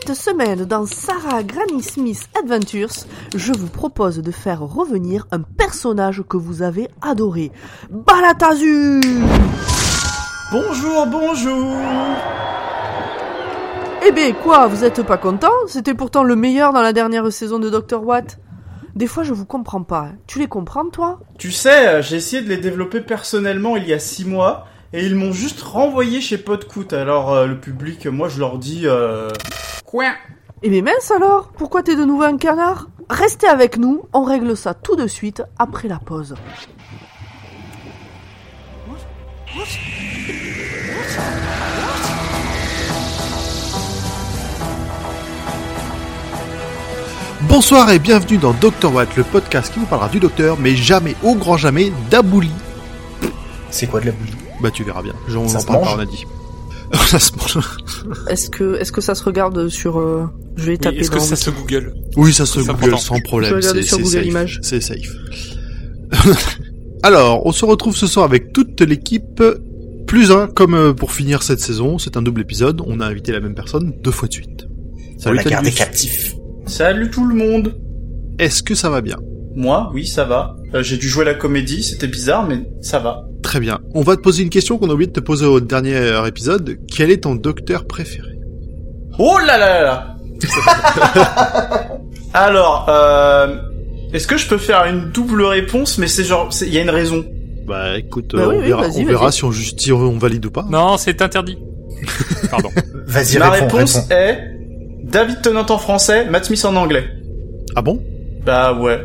Cette semaine, dans Sarah Granny Smith Adventures, je vous propose de faire revenir un personnage que vous avez adoré. Balatazu Bonjour, bonjour Eh ben quoi, vous êtes pas content? C'était pourtant le meilleur dans la dernière saison de Dr. Watt. Des fois, je vous comprends pas. Tu les comprends, toi? Tu sais, euh, j'ai essayé de les développer personnellement il y a six mois, et ils m'ont juste renvoyé chez Podcoot. Alors, euh, le public, moi, je leur dis... Euh... Quoi? Eh ben mince alors Pourquoi t'es de nouveau un canard? Restez avec nous, on règle ça tout de suite après la pause. Bonsoir et bienvenue dans Dr Watt, le podcast qui vous parlera du docteur, mais jamais, au grand jamais, d'abouli. C'est quoi de la boulie Bah tu verras bien, on Ça en se parle mange? pas, on a dit. Est-ce que, est-ce que ça se regarde sur... euh, Je vais Oui, taper Est-ce que dans... ça se Google Oui, ça se Google important. sans problème. Je vais regarder c'est- sur c'est Google safe. Images. C'est safe. Alors, on se retrouve ce soir avec toute l'équipe, plus un, comme euh, pour finir cette saison, c'est un double épisode, on a invité la même personne deux fois de suite. On l'a gardé captif. Salut tout le monde Est-ce que ça va bien? Moi, oui, ça va. Euh, j'ai dû jouer la comédie, c'était bizarre, mais ça va. Très bien. On va te poser une question qu'on a oublié de te poser au dernier épisode. Quel est ton docteur préféré? Oh là là là là Alors, euh... Est-ce que je peux faire une double réponse, mais c'est genre... c'est- Il y a une raison. Bah écoute, Bah euh, oui, on, oui, verra, on si on juste on valide ou pas. Non, c'est interdit. Pardon. Vas-y, Ma réponds, réponse réponds. est... David Tennant en français, Matt Smith en anglais. Ah bon? Bah ouais.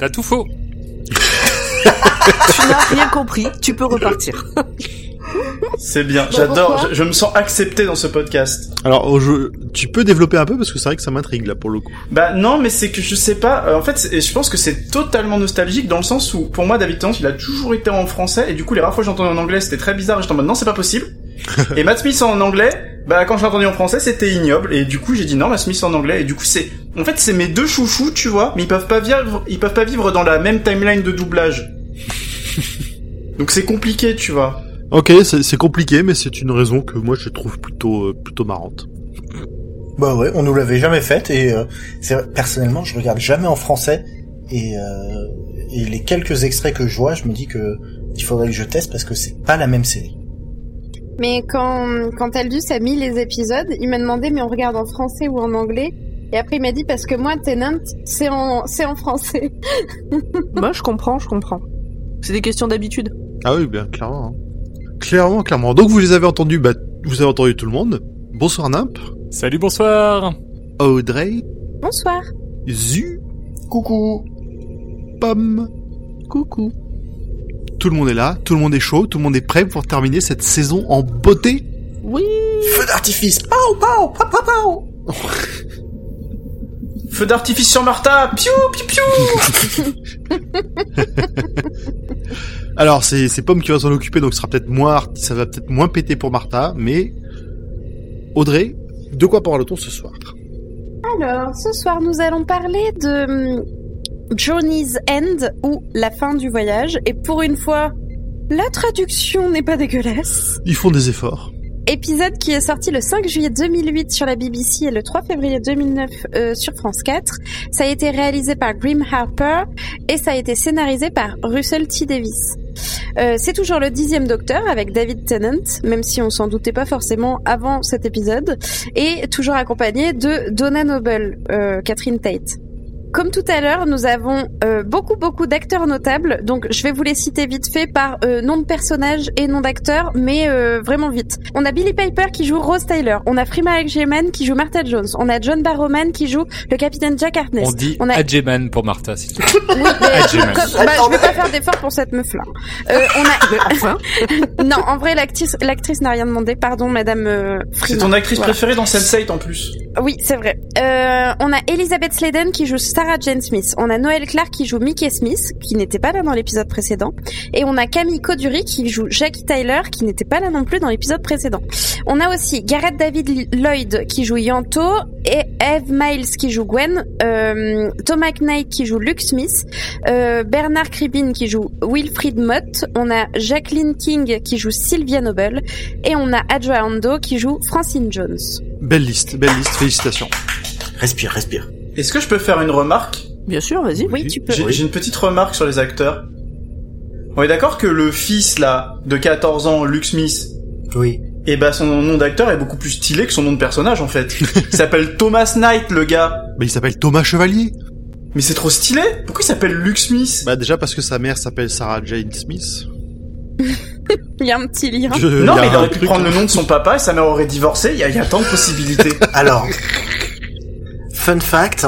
T'as tout faux. Tu n'as rien compris, tu peux repartir. C'est bien, Bah, j'adore, je, je me sens accepté dans ce podcast. Alors, tu peux développer un peu parce que c'est vrai que ça m'intrigue là pour le coup. Bah non, mais c'est que je sais pas. euh, en fait, je pense que c'est totalement nostalgique dans le sens où, pour moi, David Tennant, il a toujours été en français et du coup, les rares fois que j'entendais en anglais, c'était très bizarre. Et j'étais en mode non, c'est pas possible. et Matt Smith en anglais, bah quand je l'ai entendu en français, c'était ignoble. Et du coup, j'ai dit non, Matt Smith en anglais. Et du coup, c'est, en fait, c'est mes deux chouchous, tu vois, mais ils peuvent pas vivre, ils peuvent pas vivre dans la même timeline de doublage. Donc c'est compliqué, tu vois. Ok, c'est compliqué, mais c'est une raison que moi je trouve plutôt euh, plutôt marrante. Bah ouais, on nous l'avait jamais faite et euh, c'est vrai, personnellement, je regarde jamais en français et euh, et les quelques extraits que je vois, je me dis que il faudrait que je teste parce que c'est pas la même série. Mais quand, quand Aldus a mis les épisodes, il m'a demandé mais on regarde en français ou en anglais? Et après il m'a dit parce que moi Tenant c'est en, c'est en français. Moi, je comprends, je comprends. C'est des questions d'habitude. Ah oui, bien clairement. hein. Clairement, clairement. Donc vous les avez entendus, bah vous avez entendu tout le monde. Bonsoir Nimp, Salut, bonsoir. Audrey, Bonsoir. Zu, Coucou. Pomme. Coucou. Tout le monde est là, tout le monde est chaud, tout le monde est prêt pour terminer cette saison en beauté. Oui. Feu d'artifice. Pow pow pow pow pow. Feu d'artifice sur Martha, piou piou piou. Alors c'est c'est Pomme qui va s'en occuper, donc ce sera peut-être moins, ça va peut-être moins péter pour Martha, mais Audrey, de quoi parle-t-on ce soir? Alors ce soir nous allons parler de Journey's End ou la fin du voyage. Et pour une fois, la traduction n'est pas dégueulasse. Ils font des efforts. Épisode qui est sorti le 5 juillet 2008 sur la BBC et le 3 février 2009 euh, sur France 4. Ça a été réalisé par Grim Harper et ça a été scénarisé par Russell T. Davis. Euh, c'est toujours le dixième Docteur avec David Tennant, même si on s'en doutait pas forcément avant cet épisode, et toujours accompagné de Donna Noble, euh, Catherine Tate. Comme tout à l'heure, nous avons euh, beaucoup beaucoup d'acteurs notables, donc je vais vous les citer vite fait par euh, nom de personnage et nom d'acteur, mais euh, vraiment vite. On a Billy Piper qui joue Rose Tyler, on a Freema Agyeman qui joue Martha Jones, on a John Barrowman qui joue le capitaine Jack Harkness. On dit On a- Adjeman pour Martha, s'il te plaît. Oui, mais- comme- bah, je vais pas faire d'effort pour cette meuf-là. Euh, on a Enfin. non, en vrai l'actrice l'actrice n'a rien demandé, pardon madame euh, C'est ton actrice Voilà. préférée dans Sense8 en plus. Oui, c'est vrai. Euh, on a Elizabeth Sladen qui joue Sarah Jane Smith. On a Noël Clark qui joue Mickey Smith, qui n'était pas là dans l'épisode précédent. Et on a Camille Coduri qui joue Jackie Tyler, qui n'était pas là non plus dans l'épisode précédent. On a aussi Gareth David Lloyd qui joue Yanto, et Eve Miles qui joue Gwen, euh, Thomas Knight qui joue Luke Smith, euh, Bernard Kribin qui joue Wilfried Mott, on a Jacqueline King qui joue Sylvia Noble, et on a Adjoa Ando qui joue Francine Jones. Belle liste, belle liste, félicitations. Respire, respire. Est-ce que je peux faire une remarque Bien sûr, vas-y. Oui, tu peux. J'ai une petite remarque sur les acteurs. On est d'accord que le fils là de 14 ans, Luke Smith, Oui. et bah son nom d'acteur est beaucoup plus stylé que son nom de personnage en fait. il s'appelle Thomas Knight le gars. Mais il s'appelle Thomas Chevalier. Mais c'est trop stylé. Pourquoi il s'appelle Luke Smith Bah déjà parce que sa mère s'appelle Sarah Jane Smith. Il y a un petit lien. Je- Non a mais il aurait pu prendre le nom de son papa et sa mère aurait divorcé. Il y a, il y a tant de possibilités. Alors, fun fact,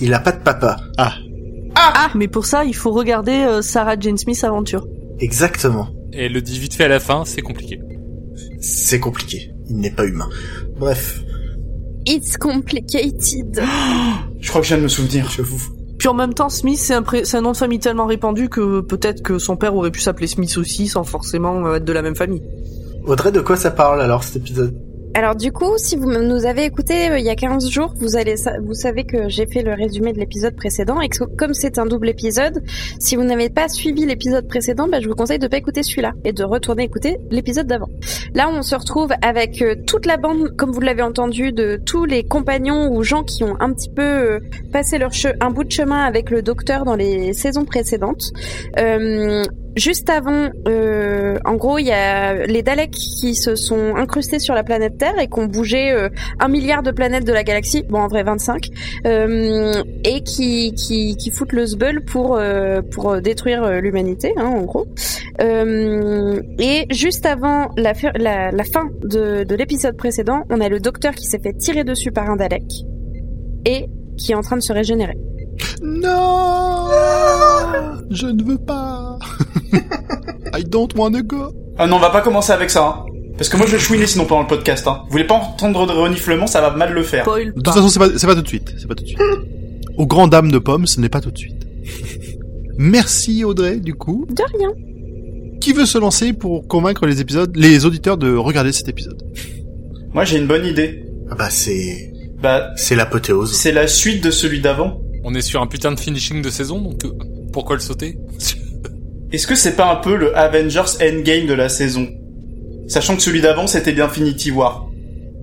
il a pas de papa. Ah, mais pour ça, il faut regarder euh, Sarah Jane Smith Aventure. Exactement. Et le dit vite fait à la fin, c'est compliqué. C'est compliqué. Il n'est pas humain. Bref, It's complicated. Je crois que je viens de me souvenir. j'avoue. Puis en même temps, Smith, c'est un, pré- un nom de famille tellement répandu que peut-être que son père aurait pu s'appeler Smith aussi sans forcément euh, être de la même famille. Audrey, de quoi ça parle alors cet épisode? Alors du coup, si vous nous avez écouté euh, il y a 15 jours, vous allez vous savez que j'ai fait le résumé de l'épisode précédent et que comme c'est un double épisode, si vous n'avez pas suivi l'épisode précédent, bah, je vous conseille de pas écouter celui-là et de retourner écouter l'épisode d'avant. Là, on se retrouve avec euh, toute la bande, comme vous l'avez entendu, de tous les compagnons ou gens qui ont un petit peu euh, passé leur un bout de chemin avec le docteur dans les saisons précédentes. Juste avant, euh, en gros, il y a les Daleks qui se sont incrustés sur la planète Terre et qui ont bougé euh, un milliard de planètes de la galaxie, bon en vrai 25, euh, et qui, qui, qui foutent le sbull pour, euh, pour détruire euh, l'humanité, hein, en gros. Et juste avant la fin de, de l'épisode précédent, on a le docteur qui s'est fait tirer dessus par un Dalek et qui est en train de se régénérer. Non Je ne veux pas I don't wanna go Ah non, on va pas commencer avec ça. Hein. Parce que moi je vais chouiner sinon pendant le podcast. Hein. Vous voulez pas entendre de reniflement, ça va mal le faire. Spoil De pas. toute façon, c'est pas, c'est pas tout de suite. C'est pas tout de suite. Aux grandes dames de pommes, ce n'est pas tout de suite. Merci Audrey, du coup. De rien. Qui veut se lancer pour convaincre les épisodes, les auditeurs de regarder cet épisode? Moi j'ai une bonne idée. Ah bah c'est Bah, c'est l'apothéose. c'est la suite de celui d'avant. On est sur un putain de finishing de saison, donc euh, pourquoi le sauter? Est-ce que c'est pas un peu le Avengers Endgame de la saison? Sachant que celui d'avant c'était bien Infinity War.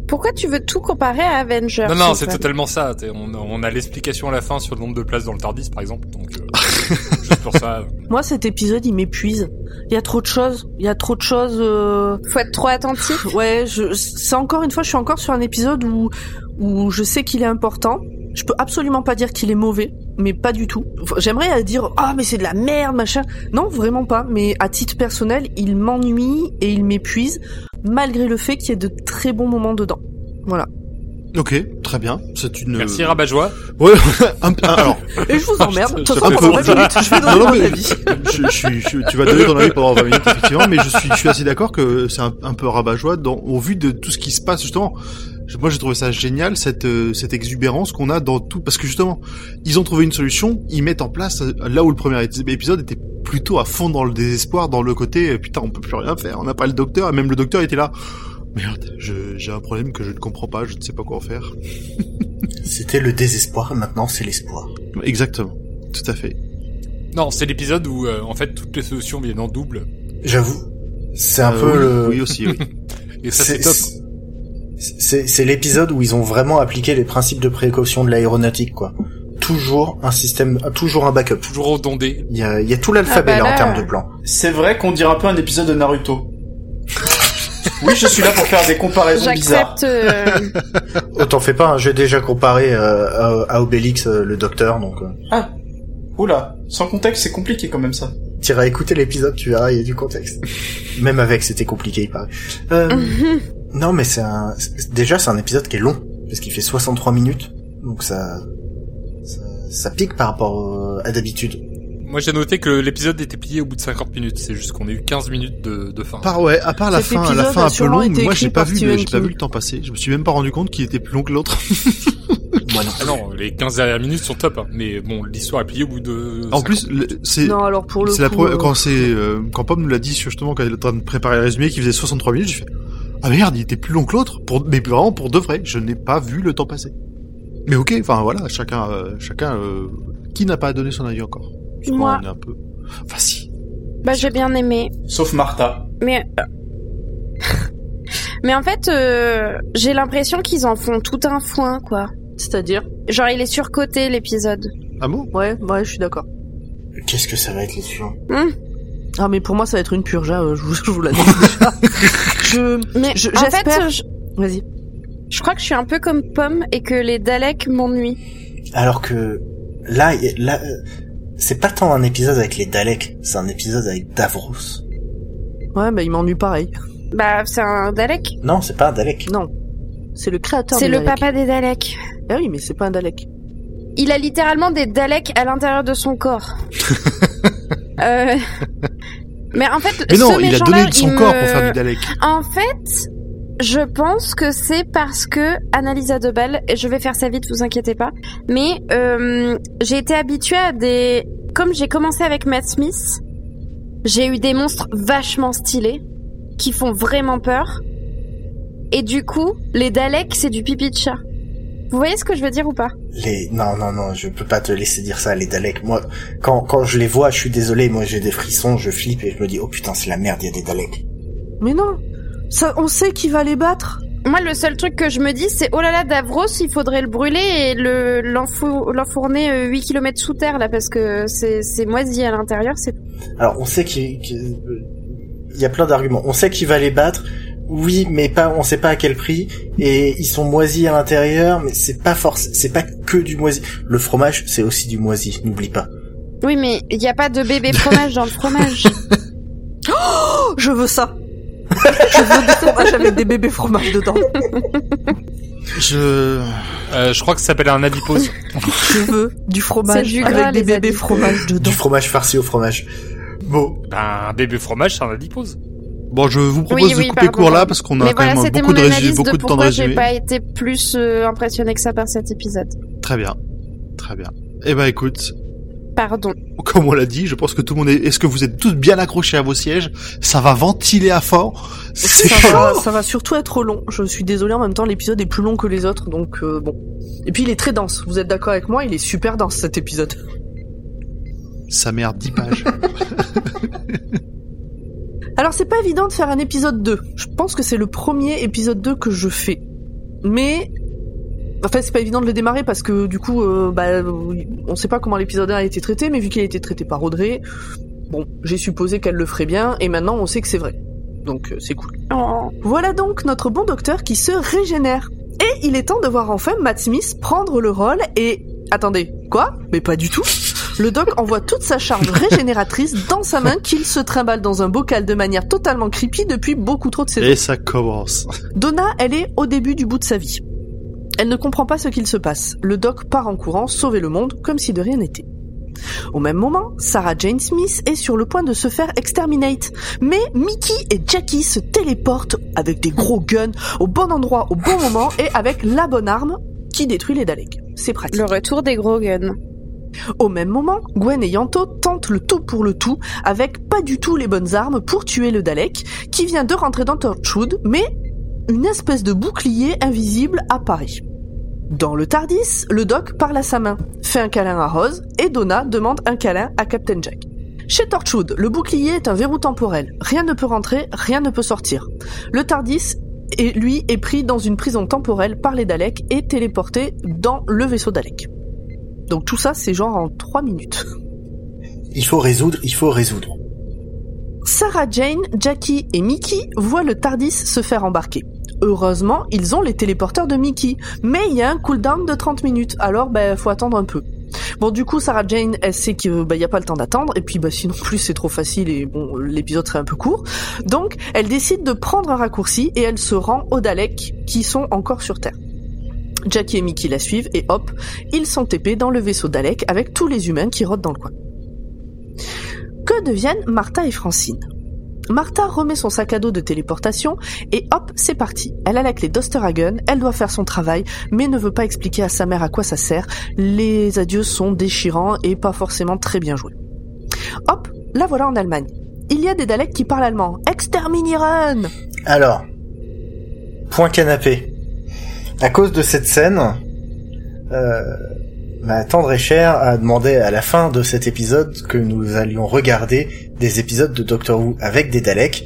Pourquoi tu veux tout comparer à Avengers Non, non, c'est totalement ça. On, on a l'explication à la fin sur le nombre de places dans le Tardis, par exemple. Donc, euh, juste pour ça. Moi, cet épisode, il m'épuise. Il y a trop de choses. Il y a trop de choses. euh, Faut être trop attentif. Ouais, je, c'est encore une fois, je suis encore sur un épisode où, où je sais qu'il est important. Je peux absolument pas dire qu'il est mauvais, mais pas du tout. J'aimerais dire, ah, mais c'est de la merde, machin. Non, vraiment pas. Mais à titre personnel, il m'ennuie et il m'épuise, malgré le fait qu'il y ait de très bons moments dedans. Voilà. Ok, très bien. C'est une... Merci Rabat-Joie. Ouais, un, un- alors, Et je vous emmerde. De toute Un façon, peu. pendant 20 minutes, je vais donner Non, non, mon avis. je, je suis, je- tu vas donner ton avis pendant 20 minutes effectivement, mais je suis, je suis assez d'accord que c'est un, un peu rabat-joie dans, au vu de tout ce qui se passe justement. Moi, j'ai trouvé ça génial cette euh, cette exubérance qu'on a dans tout, parce que justement, ils ont trouvé une solution, ils mettent en place euh, là où le premier ép- épisode était plutôt à fond dans le désespoir, dans le côté euh, putain, on peut plus rien faire, on n'a pas le docteur, et même le docteur était là. Merde, je- j'ai un problème que je ne comprends pas, je ne sais pas quoi en faire. C'était le désespoir, maintenant c'est l'espoir. Exactement, tout à fait. Non, c'est l'épisode où, euh, en fait, toutes les solutions viennent en double. J'avoue, c'est un Euh, peu oui, le. oui aussi, oui. Et ça, c'est top. C'est c'est l'épisode où ils ont vraiment appliqué les principes de précaution de l'aéronautique, quoi. Toujours un système, toujours un backup. Toujours redondé. Il y a, il y a tout l'alphabet Ah bah là, en termes de plan. C'est vrai qu'on dirait un peu un épisode de Naruto. oui, je suis là pour faire des comparaisons bizarres. Euh, Autant fait pas, hein, j'ai déjà comparé euh, à, à Obélix euh, le docteur, donc euh, Ah, oula, sans contexte c'est compliqué quand même ça. t'iras écouter l'épisode, tu verras, il y a du contexte. Même avec, c'était compliqué, il paraît. Non, mais c'est un, déjà c'est un épisode qui est long, parce qu'il fait 63 minutes, donc ça, ça, ça pique par rapport euh, à d'habitude. Moi, j'ai noté que l'épisode était plié au bout de 50 minutes. C'est juste qu'on a eu 15 minutes de, de fin. Par ouais, à part la Cet fin, la fin un peu longue, moi j'ai pas vu, j'ai pas vu le temps passer. Je me suis même pas rendu compte qu'il était plus long que l'autre. Moi non. Ah non, les 15 dernières minutes sont top, hein. mais bon, l'histoire est pliée au bout de... En plus, c'est Non, alors pour le la première- euh, quand c'est euh, quand Pomme nous l'a dit justement quand elle était en train de préparer le résumé qui faisait 63 minutes, j'ai fait ah merde, il était plus long que l'autre pour mais vraiment pour de vrai, je n'ai pas vu le temps passer. Mais OK, enfin voilà, chacun euh, chacun euh, qui n'a pas donné son avis encore? Que Moi. on est un peu enfin si. Bah j'ai bien aimé, Sauf Martha. mais euh, mais en fait euh, j'ai l'impression qu'ils en font tout un foin quoi. C'est-à-dire? Genre il est surcoté l'épisode. Ah bon? Ouais, ouais, je suis d'accord. Qu'est-ce que ça va être les suivants? Ah, mais pour moi, ça va être une purge, hein, je vous, je vous l'annonce déjà. je, Mais Je- en j'espère- fait, je, vas-y. je crois que je suis un peu comme Pomme et que les Daleks m'ennuient. Alors que là, là, euh, c'est pas tant un épisode avec les Daleks, c'est un épisode avec Davros. Ouais, bah, il m'ennuie pareil. Bah c'est un Dalek. Non, c'est pas un Dalek. Non. C'est le créateur C'est le Daleks. papa des Daleks. Ah oui, mais c'est pas un Dalek. Il a littéralement des Daleks à l'intérieur de son corps. euh... Mais en fait, Mais non, ce il a donné de son corps pour faire du Dalek. En fait, je pense que c'est parce que Annalisa Debal, et je vais faire ça vite, vous inquiétez pas, mais euh, j'ai été habituée à des... Comme j'ai commencé avec Matt Smith, j'ai eu des monstres vachement stylés, qui font vraiment peur, et du coup, les Daleks, c'est du pipi de chat. Vous voyez ce que je veux dire ou pas? Les, non, non, non, je peux pas te laisser dire ça, les Daleks. Moi, quand, quand je les vois, je suis désolé, moi j'ai des frissons, je flippe et je me dis, oh putain, c'est la merde, il y a des Daleks. Mais non. Ça, on sait qui va les battre. Moi, le seul truc que je me dis, c'est oh là là, Davros, il faudrait le brûler et le l'enfou- l'enfourner euh, 8 km sous terre là parce que c'est c'est moisi à l'intérieur. C'est Alors, on sait qu'il il y a plein d'arguments. On sait qu'il va les battre. Oui, mais pas, on sait pas à quel prix. Et ils sont moisis à l'intérieur, mais c'est pas force, c'est pas que du moisi. Le fromage, c'est aussi du moisi, n'oublie pas. oui, mais il y a pas de bébé fromage dans le fromage. Oh, je veux ça. je veux du fromage avec des bébés fromages dedans. Je Euh, je crois que ça s'appelle un adipose. Je veux du fromage du avec gras, des bébés adipes. fromages dedans. Du fromage farci au fromage. Bon, ben, un bébé fromage, c'est un adipose. Bon, je vous propose Oui, de oui, couper pardon, court là parce qu'on a mais quand voilà, même beaucoup de résumé, beaucoup de de temps de pourquoi j'ai pas été plus euh, impressionnée que ça par cet épisode. Très bien. Très bien. Eh ben écoute, Pardon. comme on l'a dit, je pense que tout le monde est est-ce que vous êtes tous bien accrochés à vos sièges? Ça va ventiler à fort? C'est Ça va, ça va surtout être long. Je suis désolée, en même temps, l'épisode est plus long que les autres, donc euh, bon. Et puis il est très dense. Vous êtes d'accord avec moi? Il est super dense cet épisode. sa mère 10 pages. Alors c'est pas évident de faire un épisode 2. Je pense que c'est le premier épisode 2 que je fais. Mais enfin c'est pas évident de le démarrer parce que du coup euh, bah, on sait pas comment l'épisode 1 a été traité mais vu qu'il a été traité par Audrey, bon, j'ai supposé qu'elle le ferait bien et maintenant on sait que c'est vrai. Donc euh, c'est cool. Oh. Voilà donc notre bon docteur qui se régénère. Et il est temps de voir enfin Matt Smith prendre le rôle et... Attendez, quoi? Mais pas du tout. Le doc envoie toute sa charge régénératrice dans sa main qu'il se trimballe dans un bocal de manière totalement creepy depuis beaucoup trop de saisons. Et ça commence. Donna, elle est au début du bout de sa vie. Elle ne comprend pas ce qu'il se passe. Le doc part en courant sauver le monde comme si de rien n'était. Au même moment, Sarah Jane Smith est sur le point de se faire exterminate. Mais Mickey et Jackie se téléportent avec des gros guns au bon endroit au bon moment et avec la bonne arme qui détruit les Daleks. C'est pratique. Le retour des gros guns. Au même moment, Gwen et Yanto tentent le tout pour le tout avec pas du tout les bonnes armes pour tuer le Dalek qui vient de rentrer dans Torchwood, mais une espèce de bouclier invisible apparaît. Dans le Tardis, le doc parle à sa main, fait un câlin à Rose et Donna demande un câlin à Captain Jack. Chez Torchwood, le bouclier est un verrou temporel. Rien ne peut rentrer, rien ne peut sortir. Le Tardis, lui, est pris dans une prison temporelle par les Daleks et téléporté dans le vaisseau Dalek. Donc tout ça, c'est genre en 3 minutes. il faut résoudre, il faut résoudre. Sarah Jane, Jackie et Mickey voient le Tardis se faire embarquer. Heureusement, ils ont les téléporteurs de Mickey, mais il y a un cooldown de 30 minutes, alors ben faut attendre un peu. Bon du coup Sarah Jane elle sait qu'il bah, y a pas le temps d'attendre et puis bah sinon plus c'est trop facile et bon l'épisode serait un peu court. Donc elle décide de prendre un raccourci et elle se rend aux Daleks qui sont encore sur Terre. Jackie et Mickey la suivent et hop, ils sont épés dans le vaisseau Dalek avec tous les humains qui rôdent dans le coin. Que deviennent Martha et Francine? Martha remet son sac à dos de téléportation et hop, c'est parti. Elle a la clé d'Osterhagen, elle doit faire son travail, mais ne veut pas expliquer à sa mère à quoi ça sert. Les adieux sont déchirants et pas forcément très bien joués. Hop, la voilà en Allemagne. Il y a des Daleks qui parlent allemand. Exterminieren Alors, point canapé. À cause de cette scène, euh, ma tendre et chère a demandé à la fin de cet épisode que nous allions regarder des épisodes de Doctor Who avec des Daleks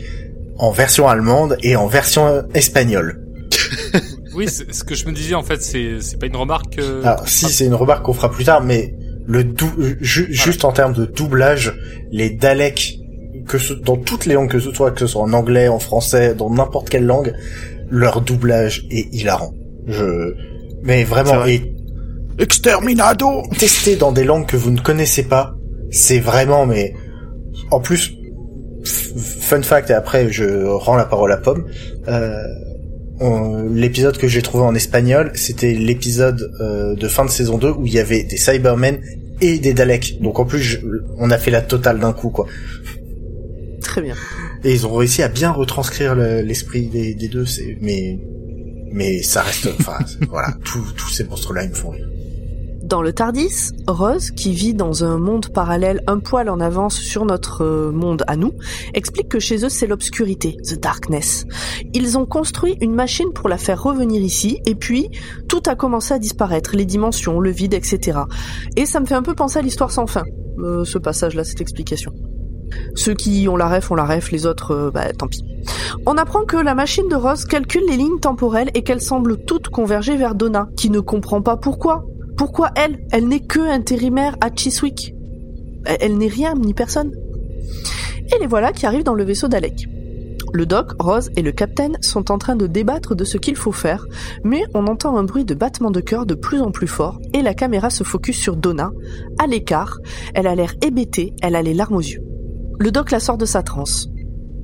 en version allemande et en version espagnole. Oui, ce que je me disais en fait, c'est pas une remarque. euh, Alors, si c'est une remarque qu'on fera plus tard, mais le dou euh, ju- juste en termes de doublage, les Daleks, que ce, dans toutes les langues que ce soit, que ce soit en anglais, en français, dans n'importe quelle langue, leur doublage est hilarant. Je, mais vraiment, vrai. et Exterminado tester dans des langues que vous ne connaissez pas, c'est vraiment, mais en plus, f- fun fact, et après je rends la parole à Pomme. Euh, on- l'épisode que j'ai trouvé en espagnol, c'était l'épisode euh, de fin de saison 2 où il y avait des Cybermen et des Daleks. Donc en plus, je- on a fait la totale d'un coup, quoi. Très bien. Et ils ont réussi à bien retranscrire le- l'esprit des, des deux. C'est mais mais ça reste, enfin voilà, tous ces monstres-là, ils me font rire. Dans le Tardis, Rose, qui vit dans un monde parallèle un poil en avance sur notre euh, monde à nous, explique que chez eux c'est l'obscurité, the darkness. Ils ont construit une machine pour la faire revenir ici, et puis tout a commencé à disparaître, les dimensions, le vide, etc. Et ça me fait un peu penser à l'histoire sans fin, euh, ce passage-là, cette explication. Ceux qui ont la ref ont la ref, les autres, euh, bah tant pis. On apprend que la machine de Rose calcule les lignes temporelles et qu'elles semblent toutes converger vers Donna, qui ne comprend pas pourquoi. Pourquoi elle Elle n'est que intérimaire à Chiswick. Elle, n'est rien ni personne. Et les voilà qui arrivent dans le vaisseau d'Alec. Le doc, Rose et le capitaine sont en train de débattre de ce qu'il faut faire, mais on entend un bruit de battement de cœur de plus en plus fort et la caméra se focus sur Donna, à l'écart. Elle a l'air hébétée, elle a les larmes aux yeux. Le doc la sort de sa transe.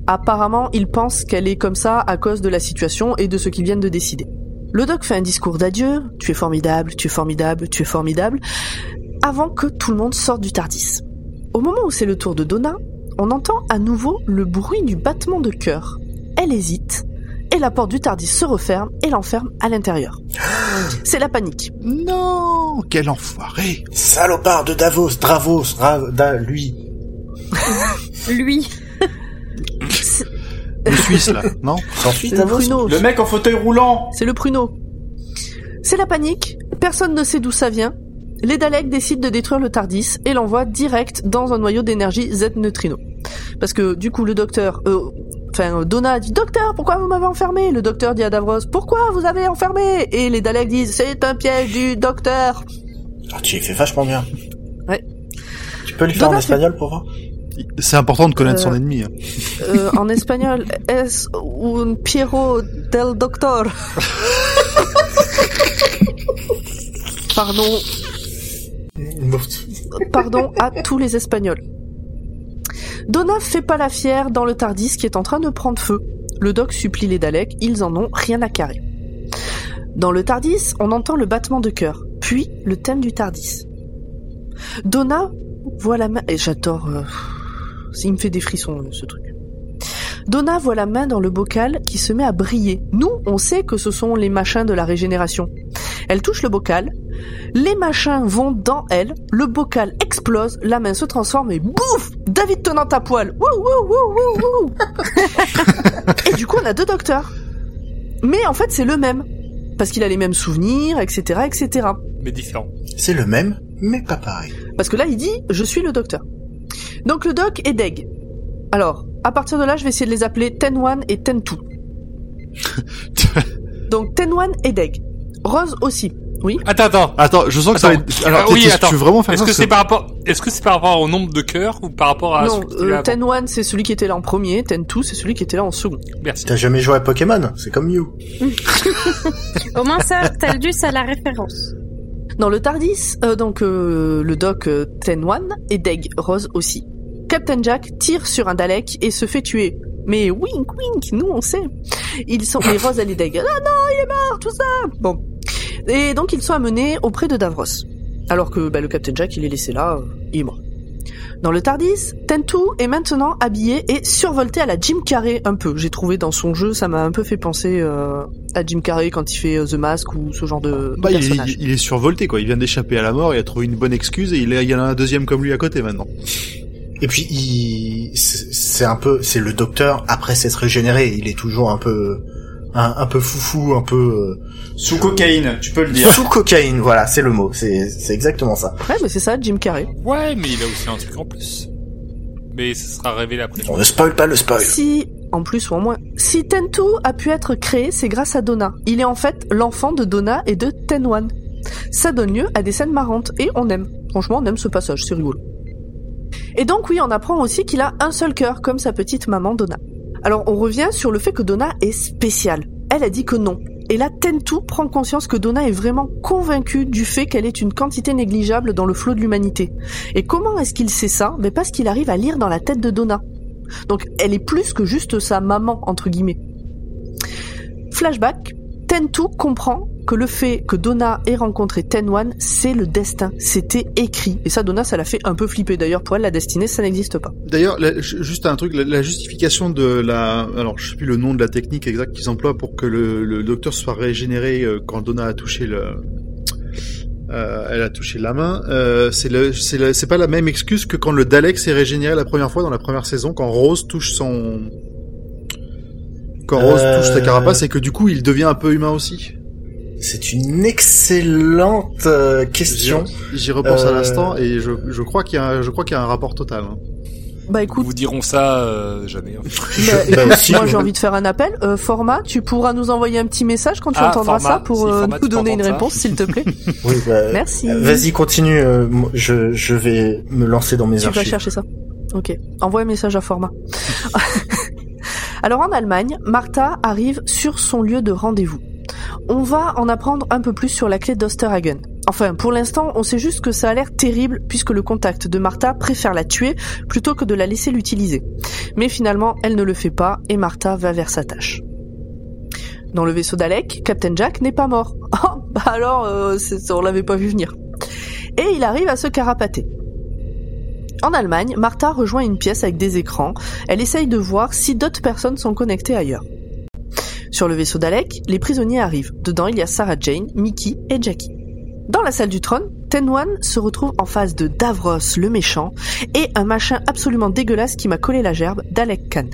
Apparemment, il pense qu'elle est comme ça à cause de la situation et de ce qu'ils viennent de décider. Le doc fait un discours d'adieu, tu es formidable, tu es formidable, tu es formidable, avant que tout le monde sorte du Tardis. Au moment où c'est le tour de Donna, on entend à nouveau le bruit du battement de cœur. Elle hésite, et la porte du Tardis se referme et l'enferme à l'intérieur. C'est la panique. Non Quel enfoiré Salopard de Davos, Dravos, Ra- da, lui. Lui. Le Suisse, là, non Ensuite, le pruneau. Le mec en fauteuil roulant C'est le pruneau. C'est la panique, personne ne sait d'où ça vient. Les Daleks décident de détruire le Tardis et l'envoient direct dans un noyau d'énergie Z neutrino. Parce que du coup le docteur, euh, enfin euh, Donna dit docteur pourquoi vous m'avez enfermé? Le docteur dit à Davros pourquoi vous avez enfermé? Et les Daleks disent c'est un piège du docteur. Ah, tu les fais vachement bien. Ouais. Tu peux lui faire en espagnol pour voir? C'est important de connaître Euh, son ennemi. hein. Euh, en espagnol es un Piero del doctor. Pardon, pardon à tous les Espagnols. Donna fait pas la fière dans le Tardis qui est en train de prendre feu. Le doc supplie les Daleks, ils en ont rien à carrer. Dans le Tardis, on entend le battement de cœur, puis le thème du Tardis. Donna voit la main... Et j'adore... euh, Il me fait des frissons, ce truc. Donna voit la main dans le bocal qui se met à briller. Nous, on sait que ce sont les machins de la régénération. Elle touche le bocal, les machins vont dans elle, le bocal explose, la main se transforme et bouf David tenant à poil Wouh, wouh, wouh, wouh, wouh. Et du coup, on a deux docteurs. Mais en fait, c'est le même. Parce qu'il a les mêmes souvenirs, etc., etc. mais différent. C'est le même, mais pas pareil. Parce que là, il dit Je suis le docteur. Donc le doc est Deg. Alors, à partir de là, je vais essayer de les appeler Ten One et Ten Two. Donc Ten One et Deg. Rose aussi. Oui. Attends, attends. Attends, je sens que ça va être... Alors, Ah oui, attends. tu veux vraiment faire Est-ce que c'est par rapport, est-ce que c'est par rapport au nombre de cœurs ou par rapport à non, euh, là avant Ten One, c'est celui qui était là en premier. Ten Two, c'est celui qui était là en second. Merci. T'as jamais joué à Pokémon C'est comme Mew. Au moins ça, Taldus a la référence. Dans le Tardis, euh, donc euh, le doc euh, Ten One et Deg Rose aussi. Captain Jack tire sur un Dalek et se fait tuer. Mais wink wink, nous on sait. Ils sont les Rose et les Deg. Ah non, il est mort, tout ça. Bon. Et donc ils sont amenés auprès de Davros. Alors que bah, le Captain Jack, il est laissé là, il est mort. Dans le Tardis, Tentu est maintenant habillé et survolté à la Jim Carrey un peu. J'ai trouvé dans son jeu, ça m'a un peu fait penser euh, à Jim Carrey quand il fait euh, The Mask ou ce genre de, de Bah, il, personnage. il est survolté quoi. Il vient d'échapper à la mort. Il a trouvé une bonne excuse et il, est- il y en a un deuxième comme lui à côté maintenant. Et puis il, c'est c'est un peu, c'est le docteur après s'être régénéré. Il est toujours un peu, un, un peu foufou, un peu euh, Sous cocaïne, tu peux le dire. sous cocaïne. Voilà, c'est le mot. C'est, c'est exactement ça. Ouais, mais c'est ça, Jim Carrey. Ouais, mais il a aussi un truc en plus. Mais ce sera révélé après. On ne spoil pas le spoil. Si, en plus ou en moins, si Tentu a pu être créé, c'est grâce à Donna. Il est en fait l'enfant de Donna et de Tenwan. Ça donne lieu à des scènes marrantes et on aime. Franchement, on aime ce passage, c'est rigolo. Et donc oui, on apprend aussi qu'il a un seul cœur, comme sa petite maman Donna. Alors on revient sur le fait que Donna est spéciale. Elle a dit que non. Et là, Tentu prend conscience que Donna est vraiment convaincue du fait qu'elle est une quantité négligeable dans le flot de l'humanité. Et comment est-ce qu'il sait ça? Mais parce qu'il arrive à lire dans la tête de Donna. Donc elle est plus que juste sa maman, entre guillemets. Flashback, Tentu comprend que le fait que Donna ait rencontré Tenwan, c'est le destin, c'était écrit. Et ça, Donna, ça l'a fait un peu flipper. D'ailleurs, pour elle, la destinée, ça n'existe pas. D'ailleurs, juste un truc, la, la justification de la, alors je sais plus le nom de la technique exacte qu'ils emploient pour que le, le docteur soit régénéré euh, quand Donna a touché le, euh, elle a touché la main. Euh, c'est le, c'est le- c'est pas la même excuse que quand le Dalek s'est régénéré la première fois dans la première saison, quand Rose touche son, quand Rose Euh, touche sa carapace et que du coup il devient un peu humain aussi. C'est une excellente euh, question. J'y repense à Euh, l'instant et je, je crois qu'il y a, un- je crois qu'il y a un rapport total. hein. Bah écoute, vous dirons ça euh, jamais. hein. bah, bah, si, moi j'ai envie de faire un appel. Euh, format, tu pourras nous envoyer un petit message quand tu Ah, entendras Format, ça pour si, euh, Format, nous tu donner une ça. réponse, s'il te plaît. Oui, bah, Merci. Vas-y, continue. euh, je, je vais me lancer dans mes Tu vas archives. chercher ça. Ok. Envoie un message à format. Alors en Allemagne, Martha arrive sur son lieu de rendez-vous. On va en apprendre un peu plus sur la clé d'Osterhagen. Enfin, pour l'instant, on sait juste que ça a l'air terrible puisque le contact de Martha préfère la tuer plutôt que de la laisser l'utiliser. Mais finalement, elle ne le fait pas et Martha va vers sa tâche. Dans le vaisseau d'Alec, Captain Jack n'est pas mort. Oh, bah alors, euh, on l'avait pas vu venir. Et il arrive à se carapater. En Allemagne, Martha rejoint une pièce avec des écrans. Elle essaye de voir si d'autres personnes sont connectées ailleurs. Sur le vaisseau d'Alec, les prisonniers arrivent. Dedans, il y a Sarah Jane, Mickey et Jackie. Dans la salle du trône, Tenwan se retrouve en face de Davros le méchant et un machin absolument dégueulasse qui m'a collé la gerbe d'Alec Khan.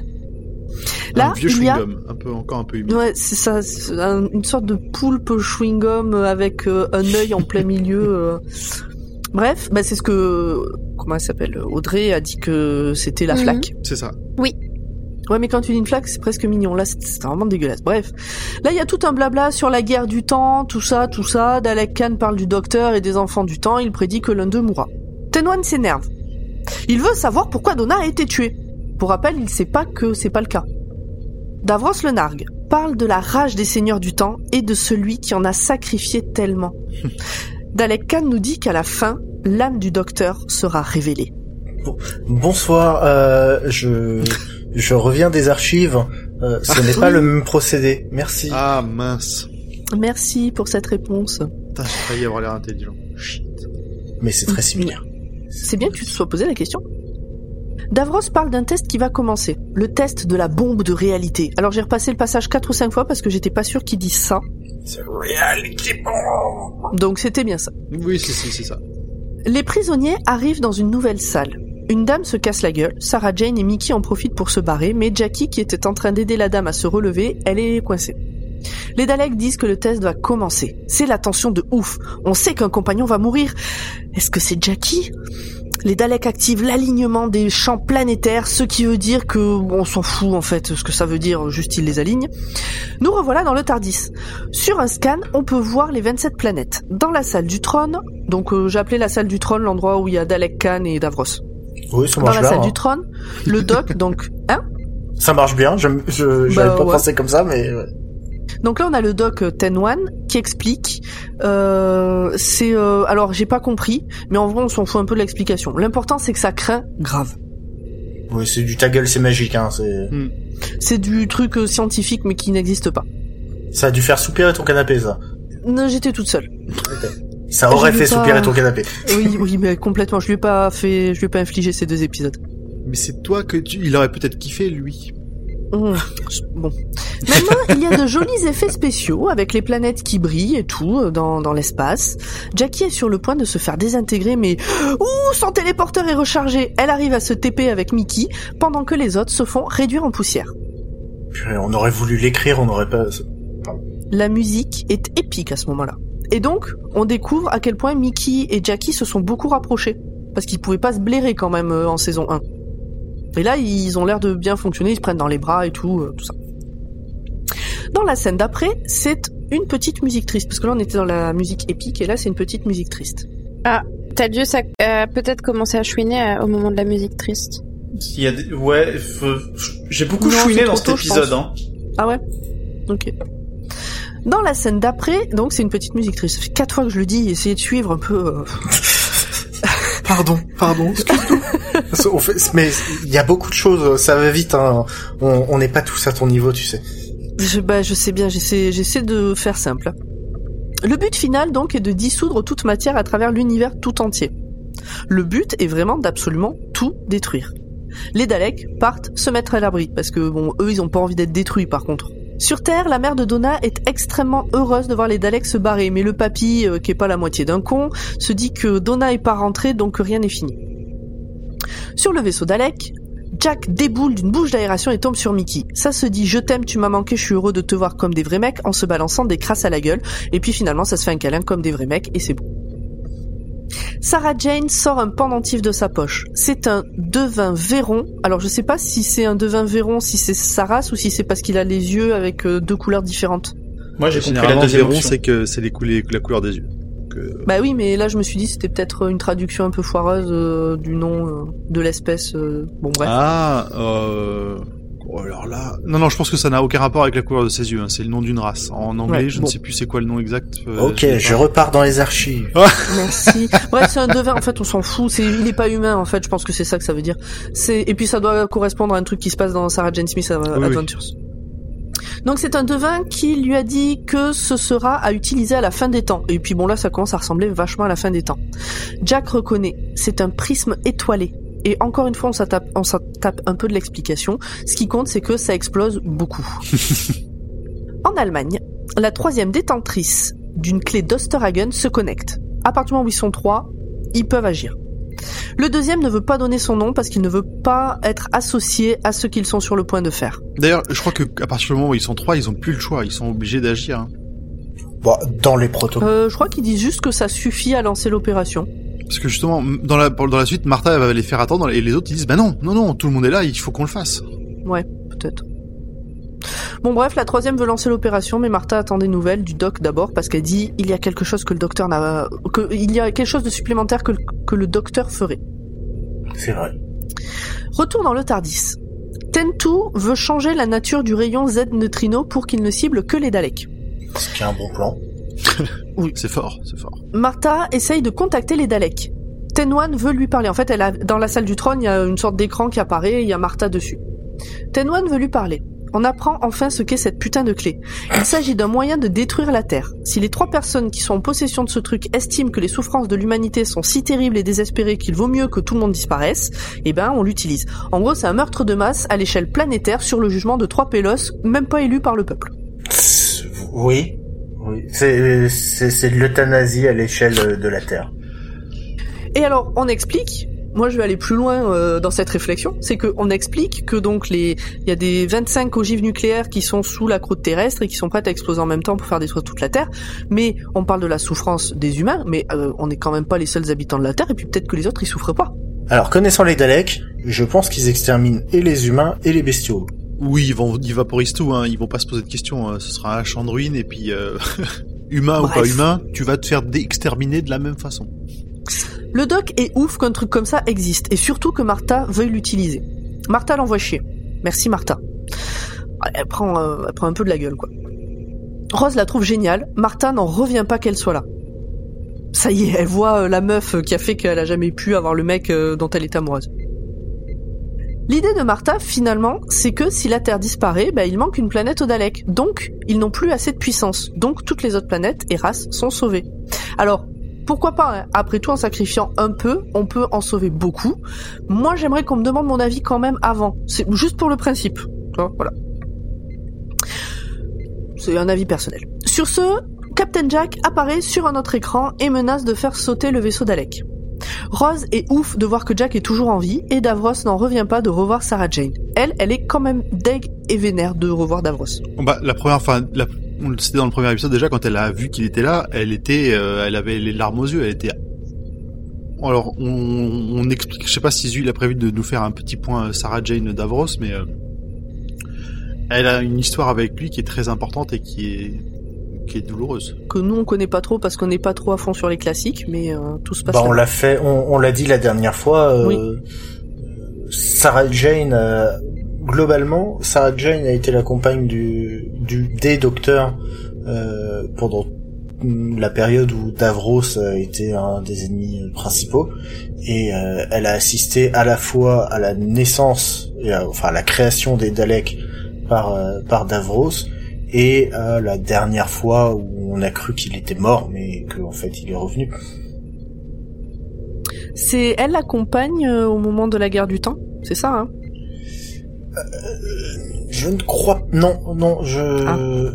Là, un vieux il y a chewing-gum, un peu encore un peu humide. Ouais, c'est ça, c'est un- une sorte de poulpe chewing-gum avec euh, un œil en plein milieu. euh. Bref, bah c'est ce que comment elle s'appelle Audrey a dit que c'était la Mhm. flaque. C'est ça. Ouais, mais quand tu dis une flaque, c'est presque mignon. Là, c'est vraiment dégueulasse. Bref, là, il y a tout un blabla sur la guerre du temps, tout ça, tout ça. Dalek Khan parle du docteur et des enfants du temps. Il prédit que l'un d'eux mourra. Tenwan s'énerve. Il veut savoir pourquoi Donna a été tuée. Pour rappel, il sait pas que c'est pas le cas. Davros le nargue, parle de la rage des seigneurs du temps et de celui qui en a sacrifié tellement. Dalek Khan nous dit qu'à la fin, l'âme du docteur sera révélée. Bonsoir, euh, je, je reviens des archives. Euh, ce n'est pas le même procédé. Merci. Ah mince. Merci pour cette réponse. Putain, j'ai failli avoir l'air intelligent. Shit. Mais c'est très similaire. C'est bien que tu te sois posé la question. Davros parle d'un test qui va commencer, le test de la bombe de réalité. Alors j'ai repassé le passage quatre ou cinq fois parce que j'étais pas sûr qu'il dise ça, C'est reality bomb. donc c'était bien ça. Oui, c'est ça. Les prisonniers arrivent dans une nouvelle salle. Une dame se casse la gueule, Sarah Jane et Mickey en profitent pour se barrer, mais Jackie, qui était en train d'aider la dame à se relever, elle est coincée. Les Daleks disent que le test va commencer. C'est la tension de ouf. On sait qu'un compagnon va mourir. Est-ce que c'est Jackie? Les Daleks activent l'alignement des champs planétaires, ce qui veut dire que on s'en fout en fait, ce que ça veut dire, juste ils les alignent. Nous revoilà dans le Tardis. Sur un scan, on peut voir les 27 planètes. Dans la salle du trône, donc euh, appelé la salle du trône l'endroit où il y a Dalek Khan et Davros. Oui, ça Dans marche la bien. salle hein. du trône, le doc, donc, hein Ça marche bien. Je, je, j'avais Bah, pas ouais. pensé comme ça, mais ouais. Donc là, on a le doc euh, Tenwan qui explique. Euh, c'est euh, alors j'ai pas compris, mais en vrai, on s'en fout un peu de l'explication. L'important, c'est que ça craint grave. oui, c'est du ta gueule, c'est magique. Hein. C'est, C'est du truc euh, scientifique, mais qui n'existe pas. ça a dû faire soupirer ton canapé, ça. Non, J'étais toute seule. Ça aurait fait pas- soupirer ton canapé. Oui, oui, mais complètement. Je lui ai pas fait, je lui ai pas infligé ces deux épisodes. Mais c'est toi que tu... Il aurait peut-être kiffé, lui. Mmh, Bon. Maintenant, il y a de jolis effets spéciaux avec les planètes qui brillent et tout euh, dans, dans l'espace. Jackie est sur le point de se faire désintégrer, mais ouh, son téléporteur est rechargé. Elle arrive à se TP avec Mickey pendant que les autres se font réduire en poussière. Purée, On aurait voulu l'écrire, on n'aurait pas. La musique est épique à ce moment-là. Et donc, on découvre à quel point Mickey et Jackie se sont beaucoup rapprochés. Parce qu'ils pouvaient pas se blairer quand même euh, en saison 1. Et là, ils ont l'air de bien fonctionner, ils se prennent dans les bras et tout, euh, tout ça. Dans la scène d'après, c'est une petite musique triste. Parce que là, on était dans la musique épique, et là, c'est une petite musique triste. T'as dû ça, euh, peut-être commencer à chouiner euh, au moment de la musique triste. Il y a des... Ouais, faut- j'ai beaucoup Non, chouiné dans cet tôt, épisode. Hein. Ah ouais? Ok. Dans la scène d'après, donc c'est une petite musique triste. Ça fait quatre fois que je le dis, essayez de suivre un peu. euh, Pardon, pardon, excuse-nous. Mais il y a beaucoup de choses, ça va vite. Hein. On on n'est pas tous à ton niveau, tu sais. Je, bah, je sais bien, j'essaie, j'essaie de faire simple. Le but final, donc, est de dissoudre toute matière à travers l'univers tout entier. Le but est vraiment d'absolument tout détruire. Les Daleks partent se mettre à l'abri, parce que, bon, eux, ils ont pas envie d'être détruits, par contre. Sur Terre, la mère de Donna est extrêmement heureuse de voir les Daleks se barrer, mais le papy, euh, qui est pas la moitié d'un con, se dit que Donna est pas rentrée, donc rien n'est fini. Sur le vaisseau Dalek, Jack déboule d'une bouche d'aération et tombe sur Mickey. Ça se dit je t'aime, tu m'as manqué, je suis heureux de te voir comme des vrais mecs en se balançant des crasses à la gueule. Et puis finalement ça se fait un câlin comme des vrais mecs et c'est bon. Sarah Jane sort un pendentif de sa poche. C'est un devin Véron. Alors je sais pas si c'est un devin Véron, si c'est sa race ou si c'est parce qu'il a les yeux avec euh, deux couleurs différentes. Moi, j'ai compris la deuxième Véron, c'est que c'est les la couleur des yeux. Donc, euh, Bah oui, mais là je me suis dit c'était peut-être une traduction un peu foireuse euh, du nom euh, de l'espèce. euh, Bon bref. Ah, euh... oh, alors là... Non, non, je pense que ça n'a aucun rapport avec la couleur de ses yeux. hein. C'est le nom d'une race. En anglais, Ouais, je bon. ne sais plus c'est quoi le nom exact. euh, ok, je repars dans les archives. Merci. Ouais, c'est un devin. En fait, on s'en fout. C'est, il est pas humain. En fait, je pense que c'est ça que ça veut dire. C'est et puis ça doit correspondre à un truc qui se passe dans Sarah Jane Smith euh, oui. Adventures. Donc c'est un devin qui lui a dit que ce sera à utiliser à la fin des temps. Et puis bon là, ça commence à ressembler vachement à la fin des temps. Jack reconnaît. C'est un prisme étoilé. Et encore une fois, on s'en tape, on tape un peu de l'explication. Ce qui compte, c'est que ça explose beaucoup. en Allemagne, la troisième détentrice d'une clé d'Osterhagen se connecte. À partir du moment où ils sont trois, ils peuvent agir. Le deuxième ne veut pas donner son nom parce qu'il ne veut pas être associé à ce qu'ils sont sur le point de faire. D'ailleurs, je crois que à partir du moment où ils sont trois, ils ont plus le choix. Ils sont obligés d'agir. hein. Bon, dans les protos. Euh, je crois qu'ils disent juste que ça suffit à lancer l'opération. Parce que justement, dans la, dans la suite, Martha elle va les faire attendre et les autres ils disent bah non, non, non, tout le monde est là, il faut qu'on le fasse. Ouais, peut-être. Bon bref, la troisième veut lancer l'opération, mais Martha attend des nouvelles du doc d'abord parce qu'elle dit il y a quelque chose que le docteur n'a, que il y a quelque chose de supplémentaire que, que le docteur ferait. C'est vrai. Retour dans le Tardis. Tentu veut changer la nature du rayon Z neutrino pour qu'il ne cible que les Daleks. Ce qui est un bon plan. C'est fort, c'est fort. Martha essaye de contacter les Daleks. Tenwan veut lui parler. En fait, elle a, dans la salle du trône, il y a une sorte d'écran qui apparaît et il y a Martha dessus. Tenwan veut lui parler. On apprend enfin ce qu'est cette putain de clé. Il s'agit d'un moyen de détruire la Terre. Si les trois personnes qui sont en possession de ce truc estiment que les souffrances de l'humanité sont si terribles et désespérées qu'il vaut mieux que tout le monde disparaisse, eh ben on l'utilise. En gros, c'est un meurtre de masse à l'échelle planétaire sur le jugement de trois pélos, même pas élus par le peuple. Oui. Oui. C'est c'est c'est de l'euthanasie à l'échelle de la Terre. Et alors, on explique. Moi, je vais aller plus loin euh, dans cette réflexion. C'est qu'on explique que donc les, il y a des 25 ogives nucléaires qui sont sous la croûte terrestre et qui sont prêtes à exploser en même temps pour faire détruire toute la Terre. Mais on parle de la souffrance des humains, mais euh, on n'est quand même pas les seuls habitants de la Terre. Et puis peut-être que les autres ils souffrent pas. Alors, connaissant les Daleks, je pense qu'ils exterminent et les humains et les bestiaux. Oui, ils vont, ils vaporisent tout, hein. Ils vont pas se poser de questions. hein. Ce sera un champ de ruines et puis euh, humain ou pas humain, tu vas te faire exterminer de la même façon. Le doc est ouf qu'un truc comme ça existe et surtout que Martha veuille l'utiliser. Martha l'envoie chier. Merci Martha. Elle prend, euh, elle prend un peu de la gueule quoi. Rose la trouve géniale. Martha n'en revient pas qu'elle soit là. Ça y est, elle voit euh, la meuf qui a fait qu'elle a jamais pu avoir le mec dont elle est amoureuse. L'idée de Martha, finalement, c'est que si la Terre disparaît, bah, il manque une planète aux Daleks. Donc, ils n'ont plus assez de puissance. Donc, toutes les autres planètes et races sont sauvées. Alors, pourquoi pas hein. Après tout, en sacrifiant un peu, on peut en sauver beaucoup. Moi, j'aimerais qu'on me demande mon avis quand même avant. C'est juste pour le principe. Voilà. C'est un avis personnel. Sur ce, Captain Jack apparaît sur un autre écran et menace de faire sauter le vaisseau d'Alec. Rose est ouf de voir que Jack est toujours en vie et Davros n'en revient pas de revoir Sarah Jane. Elle, elle est quand même deg et vénère de revoir Davros. Bah, la première fois, la, on dans le premier épisode déjà quand elle a vu qu'il était là, elle était, euh, elle avait les larmes aux yeux, elle était. Alors, on, explique, je sais pas si Zu il a prévu de nous faire un petit point euh, Sarah Jane Davros, mais euh, elle a une histoire avec lui qui est très importante et qui est qui est douloureuse. Que nous on connaît pas trop parce qu'on n'est pas trop à fond sur les classiques, mais euh, tout se passe Bah, on l'a fait, on, on l'a dit la dernière fois. euh, Oui. Sarah Jane, euh, globalement, Sarah Jane a été la compagne du, du des docteurs euh, pendant la période où Davros a été un des ennemis principaux et euh, elle a assisté à la fois à la naissance, et à- enfin à la création des Daleks par euh, par Davros et à la dernière fois où on a cru qu'il était mort mais qu'en fait il est revenu. C'est elle la compagne euh, au moment de la guerre du temps, c'est ça hein? Je ne crois non non je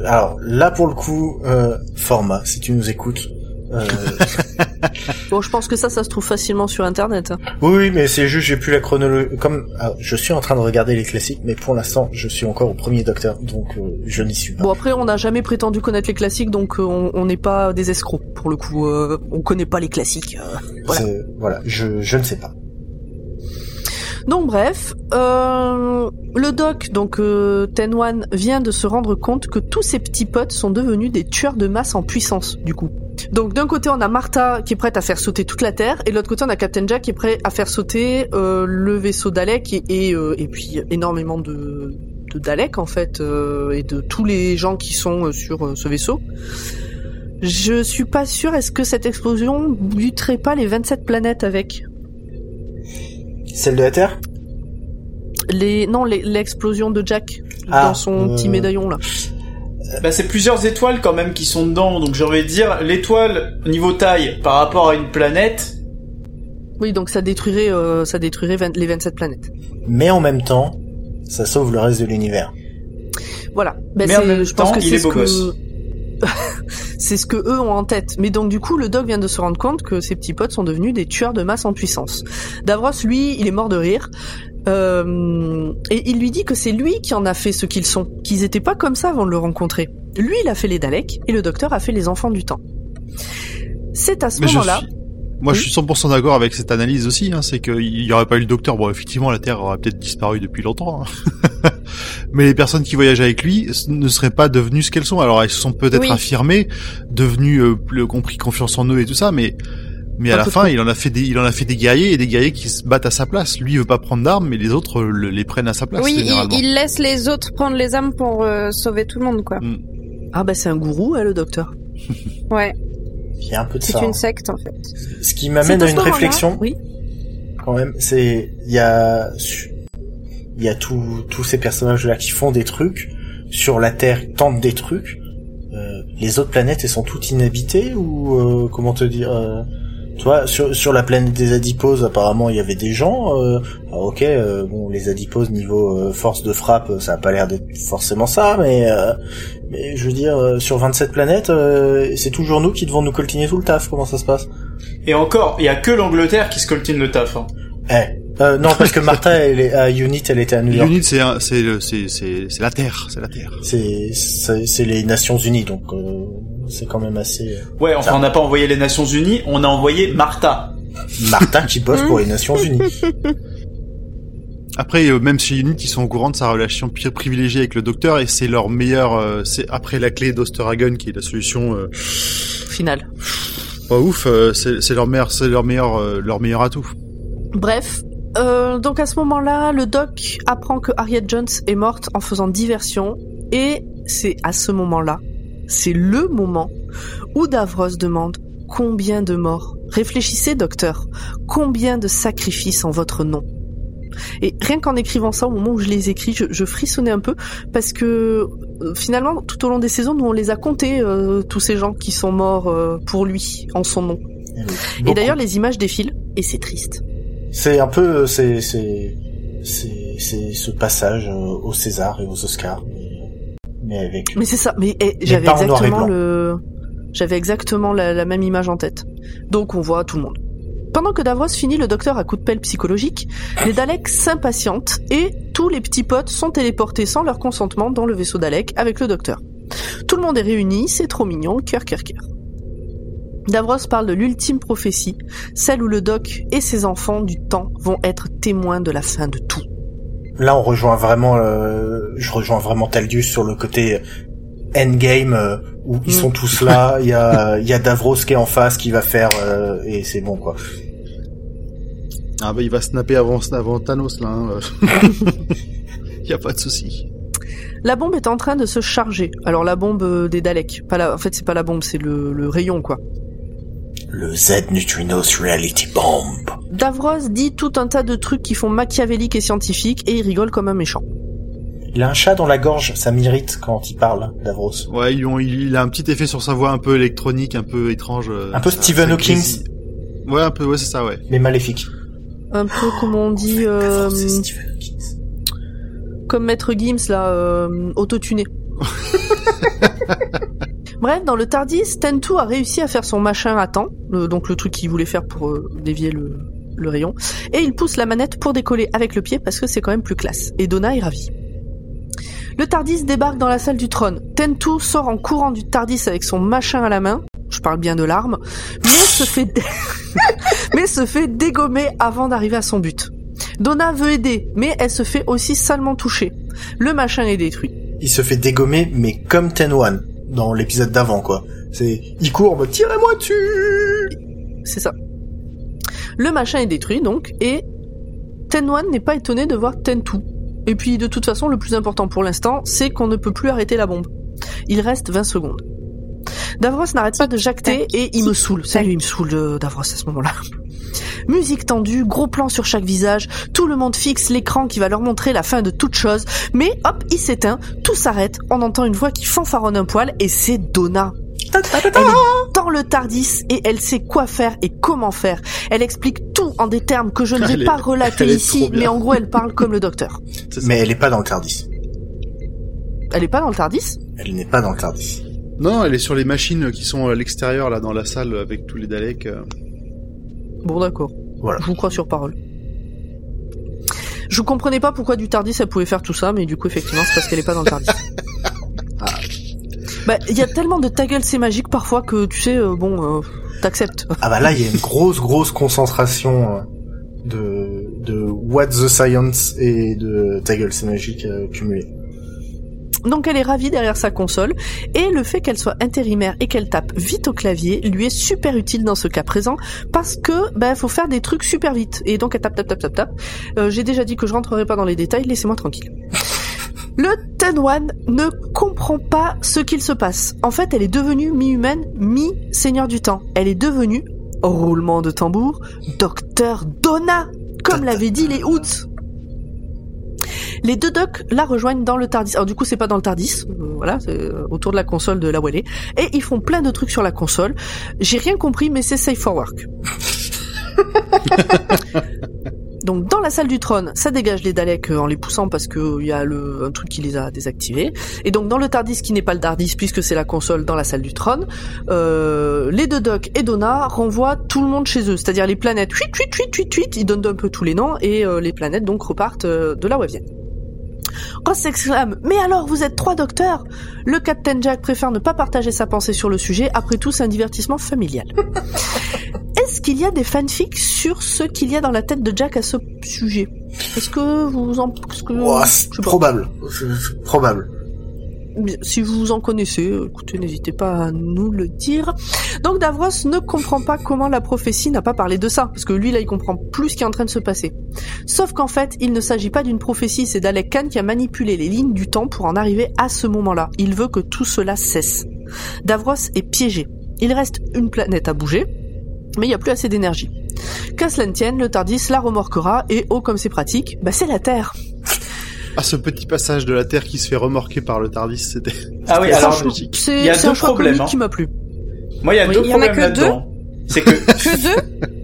Ah. alors là pour le coup euh, format si tu nous écoutes euh, Bon, je pense que ça, ça se trouve facilement sur internet. hein. oui oui mais c'est juste j'ai plus la chronologie comme ah, je suis en train de regarder les classiques mais pour l'instant je suis encore au premier docteur donc euh, je n'y suis pas. Bon après, on n'a jamais prétendu connaître les classiques, donc euh, on n'est pas des escrocs pour le coup. on connaît pas les classiques. voilà. Voilà je je ne sais pas. Donc bref, euh, le doc, donc euh, Tenwan, vient de se rendre compte que tous ses petits potes sont devenus des tueurs de masse en puissance, du coup. Donc d'un côté on a Martha qui est prête à faire sauter toute la Terre, et de l'autre côté on a Captain Jack qui est prêt à faire sauter euh, le vaisseau Dalek et, et, euh, et puis énormément de, de Dalek en fait, euh, et de tous les gens qui sont sur ce vaisseau. Je suis pas sûre, est-ce que cette explosion buterait pas les 27 planètes avec? Celle de la Terre? Les non les- l'explosion de Jack Ah, dans son petit médaillon là. Bah, c'est plusieurs étoiles quand même qui sont dedans, donc j'ai envie de dire l'étoile niveau taille par rapport à une planète. Oui, donc ça détruirait euh, ça détruirait 20 les 27 planètes. mais en même temps ça sauve le reste de l'univers. Voilà. Ben, Mais en c'est- même je pense temps, que il c'est est ce beau que c'est ce que eux ont en tête. Mais donc du coup, le doc vient de se rendre compte que ses petits potes sont devenus des tueurs de masse en puissance. Davros, lui, il est mort de rire. Euh, et il lui dit que c'est lui qui en a fait ce qu'ils sont, qu'ils étaient pas comme ça avant de le rencontrer. Lui, il a fait les Daleks et le docteur a fait les enfants du temps. C'est à ce moment-là. suis, moi, Oui. je suis 100% d'accord avec cette analyse aussi. Hein, c'est qu'il y aurait pas eu le docteur. Bon, effectivement, la Terre aurait peut-être disparu depuis longtemps. hein. Mais les personnes qui voyagent avec lui ne seraient pas devenues ce qu'elles sont. Alors, elles se sont peut-être Oui. affirmées, devenues, euh, plus- ont pris confiance en eux et tout ça, mais mais à la fin, il en a fait des, il en a fait des guerriers et des guerriers qui se battent à sa place. Lui, il veut pas prendre d'armes, mais les autres le- les prennent à sa place. oui, il, laisse les autres prendre les armes pour euh, sauver tout le monde, quoi. Ah bah c'est un gourou, hein, le docteur. Ouais, Il y a un peu de c'est ça. une hein. secte en fait. Ce qui m'amène C'est à une réflexion Oui. quand même, c'est il y a il y a tous tous ces personnages là qui font des trucs sur la Terre, ils tentent des trucs. Euh, les autres planètes, elles sont toutes inhabitées ou euh, comment te dire euh, Tu vois, sur sur la planète des adiposes, apparemment, il y avait des gens. Euh, ok, euh, bon, les adiposes niveau euh, force de frappe, ça a pas l'air d'être forcément ça, mais euh, mais je veux dire, euh, sur 27 planètes, euh, c'est toujours nous qui devons nous coltiner tout le taf. Comment ça se passe? Et encore, il y a que l'Angleterre qui se coltine le taf. Hein. Eh, euh, non, parce que Martha, elle est à Unit, elle était à New York. Unit, c'est un- c'est le- c'est c'est c'est la Terre, c'est la Terre. C'est c'est c'est les Nations Unies, donc euh, c'est quand même assez. euh, Ouais, enfin Ça. on n'a pas envoyé les Nations Unies, on a envoyé Martha. Martha qui bosse pour les Nations Unies. Après, euh, même chez Unit, ils sont au courant de sa relation privilégiée avec le docteur et c'est leur meilleur. euh, c'est après la clé d'Osterhagen qui est la solution euh, Final. pas ouf. euh, c'est c'est leur meilleur, c'est leur meilleur, euh, leur meilleur atout. Bref, euh, donc à ce moment-là, le doc apprend que Harriet Jones est morte en faisant diversion, et c'est à ce moment-là, c'est le moment où Davros demande combien de morts. Réfléchissez, docteur, combien de sacrifices en votre nom. Et rien qu'en écrivant ça, au moment où je les écris, je, je frissonnais un peu parce que euh, finalement, tout au long des saisons, nous on les a comptés euh, tous ces gens qui sont morts pour lui en son nom. Et d'ailleurs, les images défilent, et c'est triste. C'est un peu, c'est, c'est, c'est, c'est ce passage euh, au César et aux Oscars, mais, avec. Mais c'est ça, mais eh, j'avais exactement le... J'avais exactement la, la même image en tête. Donc on voit tout le monde. Pendant que Davros finit le docteur à coup de pelle psychologique, les Daleks s'impatientent et tous les petits potes sont téléportés sans leur consentement dans le vaisseau Dalek avec le docteur. Tout le monde est réuni, c'est trop mignon, cœur, cœur, cœur. Davros parle de l'ultime prophétie, celle où le doc et ses enfants du temps vont être témoins de la fin de tout. Là, on rejoint vraiment, euh, je rejoins vraiment Taldius sur le côté endgame euh, où ils Mm. sont tous là. Il y a, il y a Davros qui est en face qui va faire euh, et c'est bon quoi. Ah bah il va snapper avant, avant Thanos là. Hein. y a pas de souci. La bombe est en train de se charger. Alors la bombe euh, des Daleks, pas la... en fait c'est pas la bombe, c'est le, le rayon quoi. Le Z Neutrinos Reality Bomb. Davros dit tout un tas de trucs qui font machiavélique et scientifique et il rigole comme un méchant. Il a un chat dans la gorge, ça m'irrite quand il parle, Davros. Ouais, ils ont- il, il a un petit effet sur sa voix un peu électronique, un peu étrange. euh, Un peu Stephen Hawking. Ouais, un peu, ouais, c'est ça, ouais. Mais maléfique. Un peu comme on dit, euh, comme Maître Gims là, euh, autotuné. Bref, dans le Tardis, Tentu a réussi à faire son machin à temps, donc le truc qu'il voulait faire pour euh, dévier le, rayon, et il pousse la manette pour décoller avec le pied parce que c'est quand même plus classe. Et Donna est ravie. Le Tardis débarque dans la salle du trône. Tentu sort en courant du Tardis avec son machin à la main. Je parle bien de l'arme, mais se fait dégommer avant d'arriver à son but. Donna veut aider, mais elle se fait aussi salement toucher. Le machin est détruit. Il se fait dégommer, mais comme Ten-One, dans l'épisode d'avant, quoi. C'est, il court tirez-moi dessus! C'est ça. Le machin est détruit donc, et Ten-One n'est pas étonné de voir Ten-Two. Et puis de toute façon, le plus important pour l'instant, c'est qu'on ne peut plus arrêter la bombe. Il reste 20 secondes. Davros n'arrête pas de jacter et il me saoule. Sérieux, il me saoule euh, Davros à ce moment-là. Musique tendue, gros plan sur chaque visage, tout le monde fixe l'écran qui va leur montrer la fin de toute chose, mais hop, il s'éteint, tout s'arrête, on entend une voix qui fanfaronne un poil et c'est Donna. Elle est dans le Tardis et elle sait quoi faire et comment faire. Elle explique tout en des termes que je ne vais Elle est- pas relater ici, mais en gros elle parle comme le docteur. Mais elle est pas dans le Tardis. Elle est pas dans le Tardis? Elle n'est pas dans le Tardis. Non, elle est sur les machines qui sont à l'extérieur, là, dans la salle, avec tous les Daleks. euh. Bon d'accord. Voilà. Je vous crois sur parole. Je comprenais pas pourquoi du Tardis elle pouvait faire tout ça, mais du coup effectivement c'est parce qu'elle est pas dans le Tardis. Ah. Bah il y a tellement de ta gueule c'est magique parfois que tu sais euh, bon euh, t'acceptes. Ah bah là, il y a une grosse, grosse concentration de, de What the Science et de Ta gueule, c'est magique euh, cumulé. Donc elle est ravie derrière sa console et le fait qu'elle soit intérimaire et qu'elle tape vite au clavier lui est super utile dans ce cas présent parce que ben faut faire des trucs super vite et donc elle tape tape tape tape tape. Euh, J'ai déjà dit que je rentrerai pas dans les détails, laissez-moi tranquille. Le Ten One ne comprend pas ce qu'il se passe. En fait, elle est devenue mi-humaine, mi-seigneur du temps. Elle est devenue, roulement de tambour, Docteur Donna, comme l'avaient dit les Hoods. Les deux docs la rejoignent dans le Tardis. Alors du coup, c'est pas dans le Tardis, euh, voilà, c'est euh, autour de la console de la où elle est. Et ils font plein de trucs sur la console. J'ai rien compris, mais c'est safe for work. Donc dans la salle du trône, ça dégage les Daleks euh, en les poussant parce que il y a le un truc qui les a désactivés. Et donc dans le Tardis qui n'est pas le Tardis puisque c'est la console dans la salle du trône, euh, les deux Doc et Donna renvoient tout le monde chez eux, c'est-à-dire les planètes. Huit, huit, huit, huit, ils donnent un peu tous les noms et euh, les planètes donc repartent euh, de là où elles viennent. Ross s'exclame Mais alors, vous êtes trois docteurs Le Captain Jack préfère ne pas partager sa pensée sur le sujet, après tout, c'est un divertissement familial. Est-ce qu'il y a des fanfics sur ce qu'il y a dans la tête de Jack à ce sujet? Est-ce que vous en... est-ce que... C'est probable. C'est Probable. Si vous en connaissez, écoutez, n'hésitez pas à nous le dire. Donc Davros ne comprend pas comment la prophétie n'a pas parlé de ça, parce que lui là il comprend plus ce qui est en train de se passer. Sauf qu'en fait, il ne s'agit pas d'une prophétie, c'est Dalek Khan qui a manipulé les lignes du temps pour en arriver à ce moment-là. Il veut que tout cela cesse. Davros est piégé. Il reste une planète à bouger, mais il n'y a plus assez d'énergie. Qu'à cela le Tardis la remorquera, et oh comme c'est pratique, bah c'est la Terre. Ah, ce petit passage de la Terre qui se fait remorquer par le Tardis, c'était... Ah oui, alors, il y a deux problèmes, hein. qui m'a plu. Moi, il y a Oui, deux il y en a problèmes que là-dedans. c'est que Que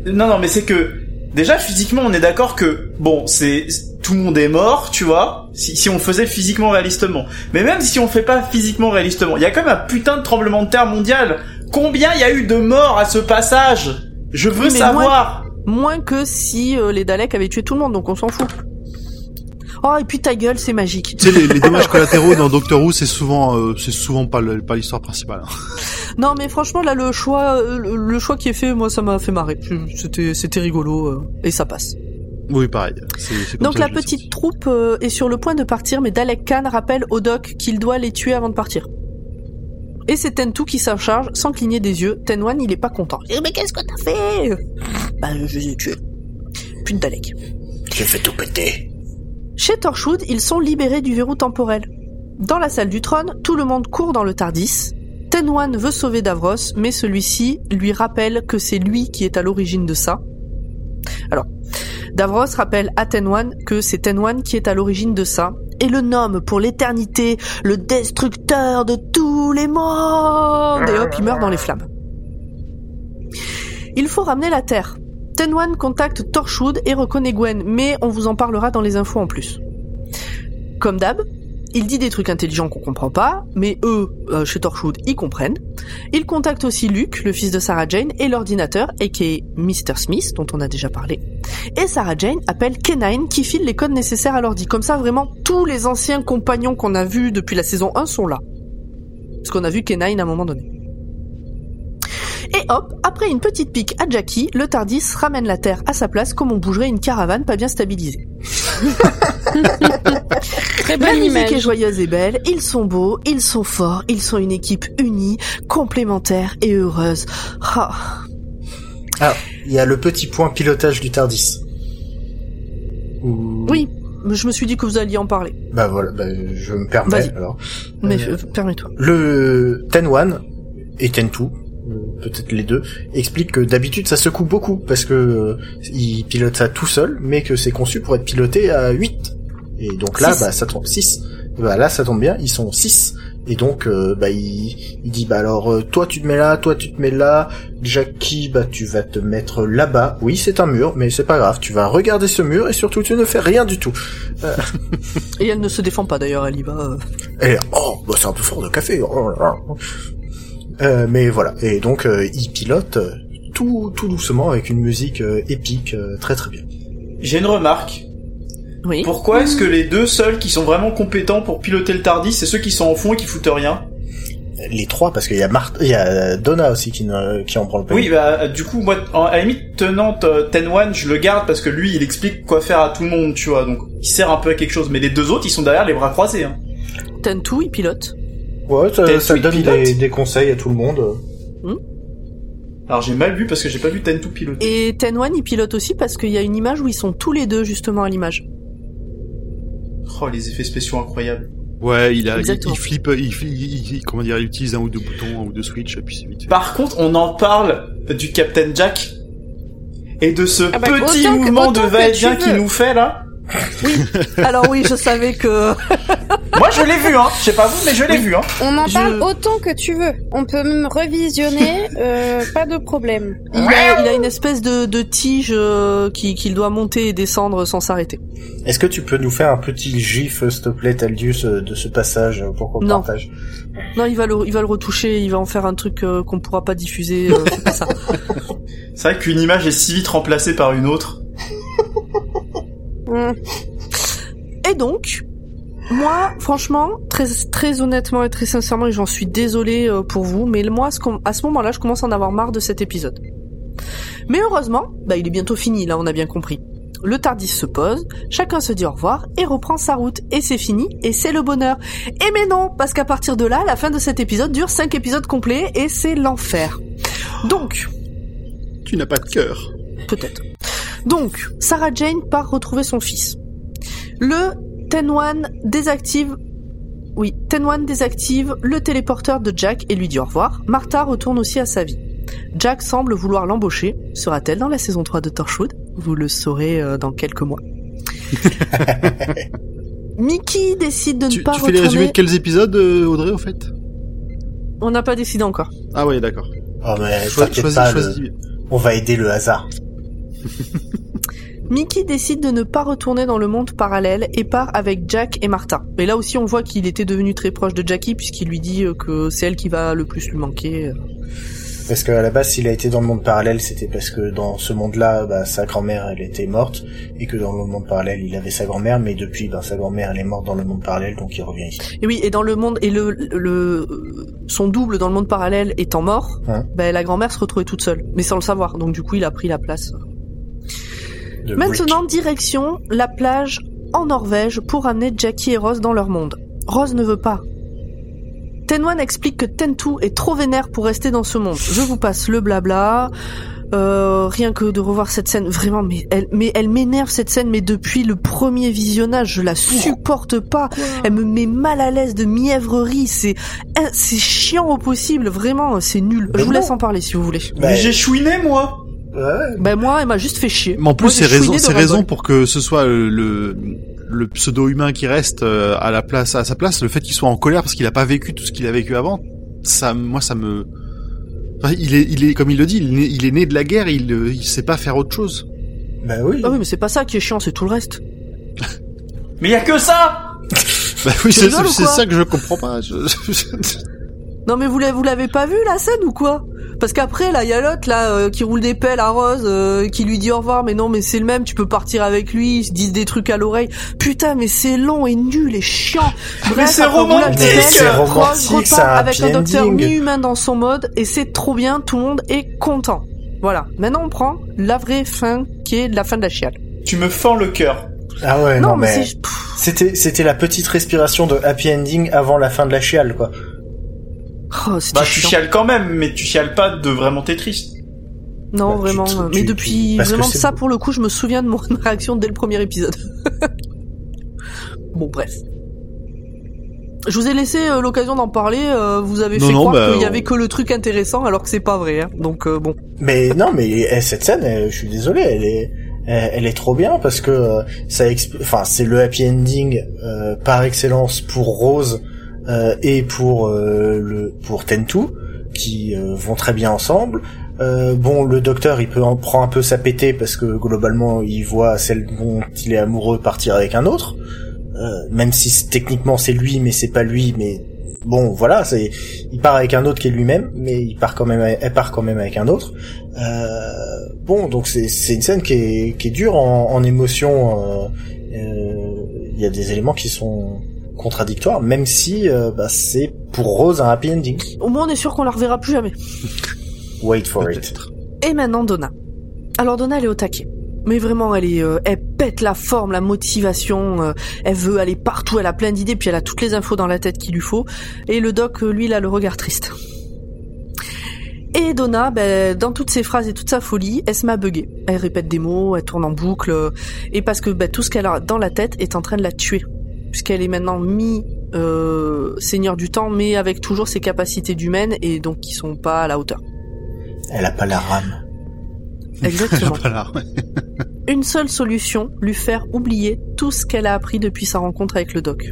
deux non non mais c'est que déjà physiquement on est d'accord que bon c'est tout le monde est mort tu vois si, si on faisait physiquement réalistement mais même si on fait pas physiquement réalistement il y a quand même un putain de tremblement de terre mondial combien il y a eu de morts à ce passage? Je veux Oui, savoir Moins que si euh, les Daleks avaient tué tout le monde, donc on s'en fout. Oh, et puis ta gueule, c'est magique. Tu sais, les, les dommages collatéraux dans Doctor Who, c'est souvent, euh, c'est souvent pas le- pas l'histoire principale. hein. Non, mais franchement, là, le choix, euh, le, le choix qui est fait, moi, ça m'a fait marrer. C'était, c'était rigolo, euh, et ça passe. Oui, pareil. C'est- c'est comme Donc ça la petite senti. troupe euh, est sur le point de partir, mais Dalek Khan rappelle au doc qu'il doit les tuer avant de partir. Et c'est Tentu qui s'en charge sans cligner des yeux. Tenwan, il est pas content. Eh, mais qu'est-ce que t'as fait? Bah, je les ai tués. Putain de Dalek. J'ai fait tout péter. Chez Torchwood, ils sont libérés du verrou temporel. Dans la salle du trône, tout le monde court dans le Tardis. Tenwan veut sauver Davros, mais celui-ci lui rappelle que c'est lui qui est à l'origine de ça. Alors, Davros rappelle à Tenwan que c'est Tenwan qui est à l'origine de ça, et le nomme pour l'éternité le destructeur de tous les mondes. Et hop, il meurt dans les flammes. Il faut ramener la Terre. Tenwan contacte Torchwood et reconnaît Gwen, mais on vous en parlera dans les infos en plus. Comme d'hab, il dit des trucs intelligents qu'on comprend pas, mais eux, euh, chez Torchwood, ils comprennent. Il contacte aussi Luke, le fils de Sarah Jane, et l'ordinateur, aka Mr. Smith, dont on a déjà parlé. Et Sarah Jane appelle Kenine qui file les codes nécessaires à l'ordi. Comme ça, vraiment, tous les anciens compagnons qu'on a vus depuis la saison 1 sont là. Parce qu'on a vu Kenine à un moment donné. Et hop, après une petite pique à Jackie, le Tardis ramène la Terre à sa place comme on bougerait une caravane pas bien stabilisée. Très La bonne musique image. est joyeuse et belle, ils sont beaux, ils sont forts, ils sont une équipe unie, complémentaire et heureuse. Ah. Ah, il y a le petit point pilotage du Tardis. Oui, je me suis dit que vous alliez en parler. Bah voilà, bah, je me permets Vas-y. alors. Mais Euh, permets-toi. Le Ten One et Ten Two, peut-être les deux, expliquent que d'habitude ça secoue beaucoup parce que euh, il pilote ça tout seul, mais que c'est conçu pour être piloté à 8. Et donc là, Six. bah ça tombe 6. Bah là ça tombe bien, ils sont 6. Et donc euh, bah il, il dit bah alors euh, toi tu te mets là, toi tu te mets là, Jackie bah tu vas te mettre là-bas. Oui c'est un mur, mais c'est pas grave, tu vas regarder ce mur et surtout tu ne fais rien du tout. Et elle ne se défend pas d'ailleurs, elle y va. euh. Et oh, bah c'est un peu fort de café. Oh là là. Euh, mais voilà. Et donc euh, il pilote euh, tout tout doucement avec une musique euh, épique, euh, très très bien. j'ai une remarque Oui. pourquoi est-ce que les deux seuls qui sont vraiment compétents pour piloter le Tardis c'est ceux qui sont en fond et qui foutent rien? Les trois parce qu'il y a Marthe, il y a Donna aussi qui ne, qui en prend le pas. Oui, bah du coup, moi, en- à la limite, tenant Ten One, je le garde parce que lui, il explique quoi faire à tout le monde, tu vois. Donc, il sert un peu à quelque chose. Mais les deux autres, ils sont derrière les bras croisés. Hein. Tentu, il pilote. Ouais, ça, ça donne pilote. des, des conseils à tout le monde. Alors j'ai mal vu parce que j'ai pas vu Ten Two piloter. Et Tenwan, il pilote aussi parce qu'il y a une image où ils sont tous les deux justement à l'image. Oh, les effets spéciaux incroyables. Ouais, il a, il, Exactement. il flippe, il, il- il- comment dire, il utilise un ou deux boutons, un ou deux switches, et puis c'est vite fait. Par contre, on en parle du Captain Jack et de ce Ah bah, petit que- mouvement de va-et-vient qu'il nous fait là. Alors oui, je savais que Moi, je l'ai vu, hein. Je sais pas vous, mais je l'ai vu, hein. On en Je- parle autant que tu veux. On peut même revisionner, euh, pas de problème. il a, il a une espèce de, de tige euh, qui- qu'il doit monter et descendre sans s'arrêter. Est-ce que tu peux nous faire un petit gif, euh, s'il te plaît, Taldius, euh, de ce passage euh, pour qu'on Non. partage Non, il va le, il va le retoucher, il va en faire un truc euh, qu'on pourra pas diffuser. euh, c'est pas ça. C'est vrai qu'une image est si vite remplacée par une autre. Hum. Et donc, moi, franchement, très, très honnêtement et très sincèrement, et j'en suis désolée euh, pour vous, mais moi, à ce, com- à ce moment-là, je commence à en avoir marre de cet épisode. Mais heureusement, bah, il est bientôt fini, là, on a bien compris. Le Tardis se pose, chacun se dit au revoir et reprend sa route. Et c'est fini, et c'est le bonheur. Et mais non, parce qu'à partir de là, la fin de cet épisode dure 5 épisodes complets, et c'est l'enfer. Donc, Tu n'as pas de cœur. Peut-être. Donc, Sarah Jane part retrouver son fils. Le Tenwan désactive... Oui, Tenwan désactive le téléporteur de Jack et lui dit au revoir. Martha retourne aussi à sa vie. Jack semble vouloir l'embaucher. Sera-t-elle dans la saison 3 de Torchwood? Vous le saurez euh, dans quelques mois. Mickey décide de ne Tu, pas tu fais les résumés de quels épisodes, euh, Audrey, au fait? On n'a pas décidé encore. Ah ouais, d'accord. Oh mais Choi- t'inquiète Choisis, pas, choisis le, bien. On va aider le hasard. Mickey décide de ne pas retourner dans le monde parallèle et part avec Jack et Martha. Et là aussi, on voit qu'il était devenu très proche de Jackie puisqu'il lui dit euh, que c'est elle qui va le plus lui manquer. Parce qu'à la base, s'il a été dans le monde parallèle, c'était parce que dans ce monde-là, bah, sa grand-mère, elle était morte, et que dans le monde parallèle, il avait sa grand-mère, mais depuis, bah, sa grand-mère, elle est morte dans le monde parallèle, donc il revient ici. Et oui, et dans le monde et le, le son double dans le monde parallèle étant mort, Hein. ben la grand-mère se retrouvait toute seule, mais sans le savoir. Donc du coup, il a pris la place. Maintenant, direction la plage en Norvège pour amener Jackie et Rose dans leur monde. Rose ne veut pas. Tenwan explique que Tentu est trop vénère pour rester dans ce monde. Je vous passe le blabla. Euh, rien que de revoir cette scène, vraiment, mais elle, mais elle m'énerve cette scène, mais depuis le premier visionnage, je la supporte pas. Elle me met mal à l'aise de mièvrerie. C'est, c'est chiant au possible, vraiment, c'est nul. Mais Je vous laisse en parler si vous voulez. Bah, Mais j'ai chouiné, moi Ouais. Ben moi, elle m'a juste fait chier. Mais en plus, c'est raison, c'est raison pour que ce soit le, le, le pseudo-humain qui reste euh, à la place, à sa place, le fait qu'il soit en colère parce qu'il a pas vécu tout ce qu'il a vécu avant, ça, moi, ça me, Enfin, il est, il est, comme il le dit, il est, né- il est né de la guerre, il, euh, il sait pas faire autre chose. Bah oui. Ah oui, mais c'est pas ça qui est chiant, c'est tout le reste. Mais y a que ça Bah oui, c'est ça que je comprends pas. Je- Non mais vous l'avez, vous l'avez pas vu la scène ou quoi Parce qu'après là, il y a l'autre là euh, qui roule des pelles à Rose, euh, qui lui dit au revoir, mais non mais c'est le même, tu peux partir avec lui, ils se disent des trucs à l'oreille. Putain mais c'est long et nul et chiant. Bref, c'est roulage de romantique. C'est Rose romantique, repart c'est un avec un docteur mi-humain dans son mode et c'est trop bien, tout le monde est content. Voilà. Maintenant on prend la vraie fin qui est la fin de la chiale. Tu me fends le cœur. Ah ouais, non, non, mais, mais c'est c'était c'était la petite respiration de happy ending avant la fin de la chiale, quoi. Oh, Bah, tu chiant. chiales quand même, mais tu chiales pas de vraiment t'es triste. Non, Bah, vraiment. euh, tu- mais tu- depuis vraiment ça, beau. pour le coup, je me souviens de mon réaction dès le premier épisode. bon, bref. Je vous ai laissé euh, l'occasion d'en parler. euh, vous avez Non, fait non, croire bah, qu'il y avait que le truc intéressant, alors que c'est pas vrai. Hein. Donc euh, bon. Mais non, mais eh, cette scène, eh, je suis désolé, elle est, elle, elle est trop bien parce que euh, ça, enfin, c'est le happy ending euh, par excellence pour Rose euh, et pour euh, le pour Tentu qui euh, vont très bien ensemble. Euh, bon, le docteur, il peut en prend un peu sa pétée parce que globalement, il voit celle dont il est amoureux partir avec un autre. Euh, même si techniquement c'est lui, mais c'est pas lui, mais bon, voilà, c'est il part avec un autre qui est lui-même, mais il part quand même, elle part quand même avec un autre. Euh, bon, donc c'est c'est une scène qui est qui est dure en, en émotion. euh, euh, Il y a des éléments qui sont contradictoires, même si euh, bah, c'est pour Rose un happy ending. Au moins, on est sûr qu'on la reverra plus jamais. Wait for it. Et maintenant, Donna. Alors Donna, elle est au taquet. Mais vraiment, elle est, euh, elle pète la forme, la motivation. euh, elle veut aller partout, elle a plein d'idées, puis elle a toutes les infos dans la tête qu'il lui faut. Et le doc, lui, il a le regard triste. Et Donna, ben, dans toutes ses phrases et toute sa folie, elle se met à bugger. Elle répète des mots, elle tourne en boucle, et parce que ben, tout ce qu'elle a dans la tête est en train de la tuer. Puisqu'elle est maintenant mi euh, seigneur du temps, mais avec toujours ses capacités d'humaine, et donc qui sont pas à la hauteur. Elle a pas la rame. Exactement. Voilà. une seule solution, lui faire oublier tout ce qu'elle a appris depuis sa rencontre avec le doc.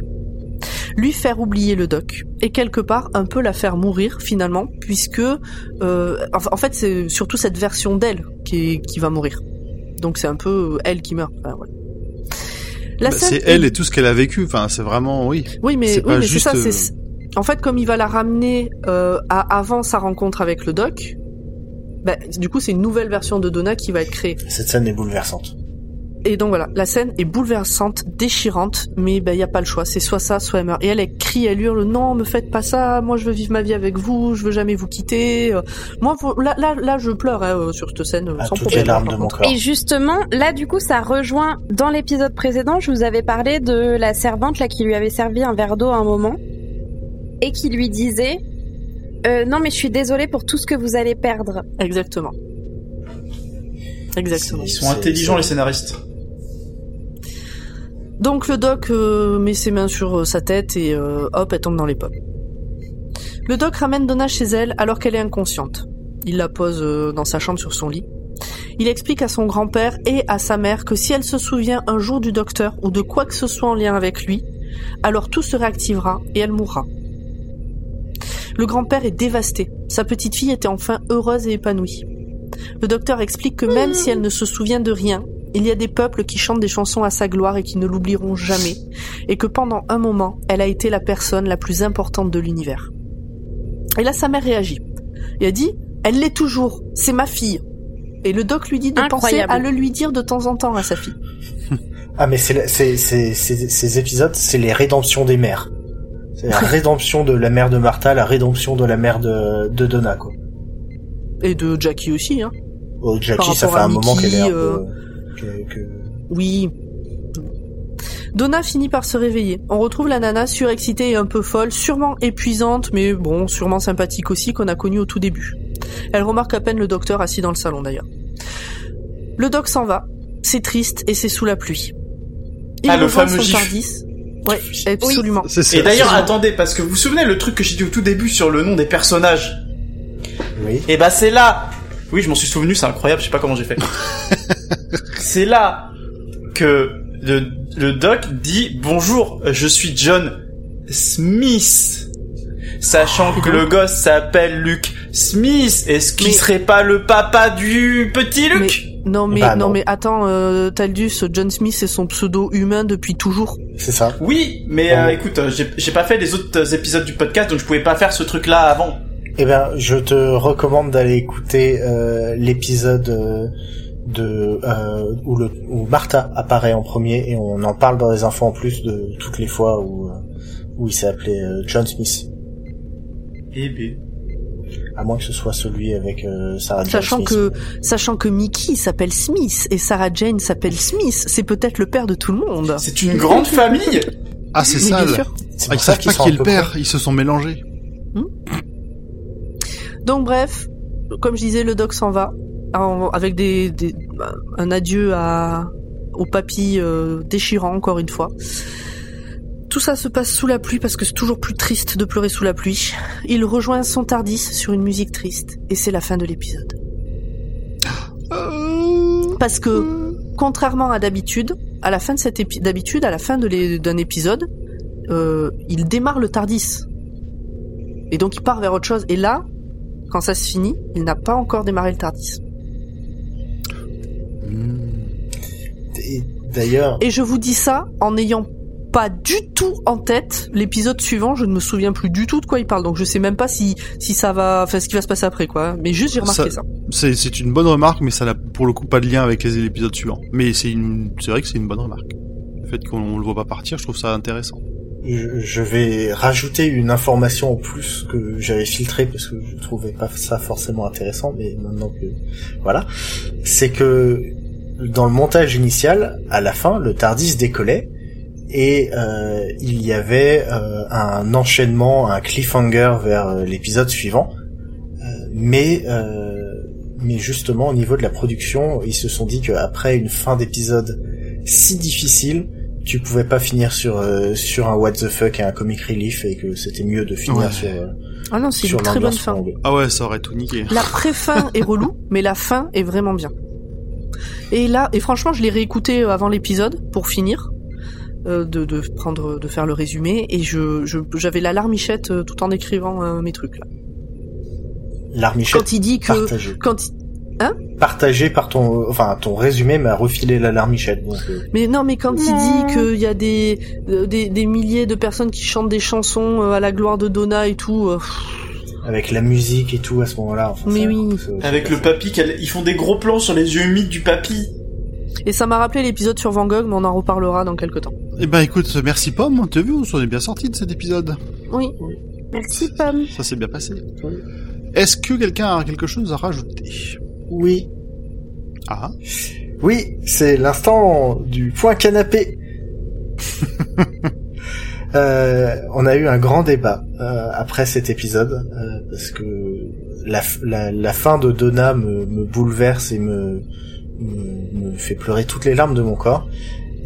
Lui faire oublier le doc et quelque part un peu la faire mourir finalement, puisque euh, en fait c'est surtout cette version d'elle qui, va mourir. Donc c'est un peu elle qui meurt. Enfin, ouais. La Bah, c'est est- elle et tout ce qu'elle a vécu. Enfin, c'est vraiment, oui. Oui, mais, c'est oui, pas mais c'est juste, ça. euh, c'est En fait, comme il va la ramener euh, à avant sa rencontre avec le doc, bah, du coup c'est une nouvelle version de Donna qui va être créée. Cette scène est bouleversante. Et donc voilà, la scène est bouleversante, déchirante, mais il y a pas le choix, c'est soit ça, soit elle meurt. Et elle, elle crie, elle hurle, non, me faites pas ça, moi je veux vivre ma vie avec vous, je veux jamais vous quitter. Moi, là, là, là, je pleure hein, euh, sur cette scène, À sans toutes problème. les larmes de mon corps. Et justement, là, du coup, ça rejoint dans l'épisode précédent. Je vous avais parlé de la servante là qui lui avait servi un verre d'eau à un moment et qui lui disait euh, "Non, mais je suis désolée pour tout ce que vous allez perdre." Exactement. Exactement. Ils sont intelligents, les scénaristes. Donc le doc euh, met ses mains sur euh, sa tête et euh, hop, elle tombe dans les pommes. Le doc ramène Donna chez elle alors qu'elle est inconsciente. Il la pose dans sa chambre sur son lit. Il explique à son grand-père et à sa mère que si elle se souvient un jour du docteur ou de quoi que ce soit en lien avec lui, alors tout se réactivera et elle mourra. Le grand-père est dévasté. Sa petite fille était enfin heureuse et épanouie. Le docteur explique que même si elle ne se souvient de rien, il y a des peuples qui chantent des chansons à sa gloire et qui ne l'oublieront jamais, et que pendant un moment, elle a été la personne la plus importante de l'univers. Et là, sa mère réagit. Et elle dit, elle l'est toujours, c'est ma fille. Et le doc lui dit de penser à le lui dire de temps en temps à sa fille. Ah mais c'est la- c'est c'est c'est- ces épisodes, c'est les rédemptions des mères. C'est la rédemption de la mère de Martha, la rédemption de la mère de de Donna quoi. Et de Jackie aussi, hein. Oh, Jackie, ça fait un moment qu'elle est un euh, peu que, que- Oui. Donna finit par se réveiller. On retrouve la nana surexcitée et un peu folle, sûrement épuisante, mais bon, sûrement sympathique aussi, qu'on a connue au tout début. Elle remarque à peine le docteur assis dans le salon d'ailleurs. Le doc s'en va. C'est triste et c'est sous la pluie. Il Ah, le fameux son. Tardis. Ouais, absolument. Ça. Et d'ailleurs, attendez, parce que vous vous souvenez le truc que j'ai dit au tout début sur le nom des personnages oui. Et bah c'est là Oui, je m'en suis souvenu, c'est incroyable, je sais pas comment j'ai fait. c'est là que le, le doc dit Bonjour, je suis John Smith. Sachant que le gosse s'appelle Luke Smith, est-ce qu'il Mais- serait pas le papa du petit Luke Non mais Bah, non. non. mais attends, euh, Taldus, John Smith c'est son pseudo humain depuis toujours. C'est ça. Oui, mais euh, écoute, euh, j'ai pas fait les autres épisodes du podcast, donc je pouvais pas faire ce truc-là avant. Eh ben, je te recommande d'aller écouter euh, l'épisode euh, de euh, où le où Martha apparaît en premier et on en parle dans les infos en plus de toutes les fois où euh, où il s'est appelé euh, John Smith. Eh ben. À moins que ce soit celui avec euh, Sarah Jane Sachant Smith. que sachant que Mickey s'appelle Smith et Sarah Jane s'appelle Smith, c'est peut-être le père de tout le monde. C'est une grande famille Ah, c'est bien. C'est Ah, ils ça savent pas qui est le père. Ils se sont mélangés. Donc bref, comme je disais, le doc s'en va en- avec des, des- un adieu à au papy euh, déchirant encore une fois. Tout ça se passe sous la pluie parce que c'est toujours plus triste de pleurer sous la pluie. Il rejoint son Tardis sur une musique triste et c'est la fin de l'épisode. Parce que contrairement à d'habitude, à la fin de cet d'habitude, à la fin d'un épisode, euh, il démarre le Tardis. Et donc il part vers autre chose. Et là, quand ça se finit, il n'a pas encore démarré le Tardis. Et D'ailleurs, Et je vous dis ça en n'ayant pas du tout en tête l'épisode suivant. Je ne me souviens plus du tout de quoi il parle. Donc je sais même pas si si ça va, enfin ce qui va se passer après quoi. Mais juste j'ai remarqué ça. C'est, c'est une bonne remarque, mais ça n'a pour le coup pas de lien avec les épisodes suivants. Mais c'est une, c'est vrai que c'est une bonne remarque. Le fait qu'on le voit pas partir, je trouve ça intéressant. je, je vais rajouter une information en plus que j'avais filtrée parce que je trouvais pas ça forcément intéressant, mais maintenant que voilà, c'est que dans le montage initial, à la fin, le Tardis décollait et euh, il y avait euh, un enchaînement, un cliffhanger vers euh, l'épisode suivant. Euh, mais euh, mais justement au niveau de la production, ils se sont dit qu'après une fin d'épisode si difficile, tu pouvais pas finir sur euh, sur un what the fuck et un comic relief et que c'était mieux de finir Ouais. sur euh, Ah non, c'est sur une très bonne fin. Ah ouais, ça aurait tout niqué. La pré-fin est relou, mais la fin est vraiment bien. Et là, et franchement, je l'ai réécouté euh, avant l'épisode pour finir. euh, de, de prendre de faire le résumé et je je- j'avais la larmichette euh, tout en écrivant euh, mes trucs là. L'armichette Quand il dit que partagée. quand il- Partagé par ton enfin ton résumé m'a refilé la larmichette donc euh, mais non mais quand il dit qu'il y a des, euh, des des milliers de personnes qui chantent des chansons euh, à la gloire de Donna et tout euh, avec la musique et tout à ce moment-là. enfin, Mais ça- oui. ça- Avec le papy, ils font des gros plans sur les yeux humides du papy. et ça m'a rappelé l'épisode sur Van Gogh mais on en reparlera dans quelques temps. Eh ben écoute, merci Pomme, t'as vu, on s'en est bien sorti de cet épisode. Oui. Merci, Pomme. Ça s'est bien passé. Est-ce que quelqu'un a quelque chose à rajouter? Oui, Ah, oui, c'est l'instant du point canapé. Euh, on a eu un grand débat euh, après cet épisode euh, parce que la, fin de Donna me, me bouleverse et me, me, fait pleurer toutes les larmes de mon corps.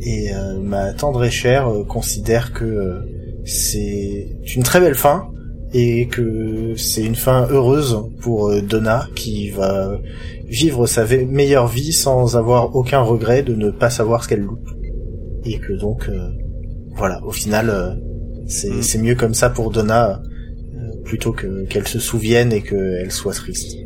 Et euh, ma tendre et chère euh, considère que euh, c'est une très belle fin et que c'est une fin heureuse pour Donna qui va vivre sa meilleure vie sans avoir aucun regret de ne pas savoir ce qu'elle loupe. Et que donc voilà, au final, euh, c'est Mm. c'est mieux comme ça pour Donna, euh, plutôt que qu'elle se souvienne et qu'elle soit triste.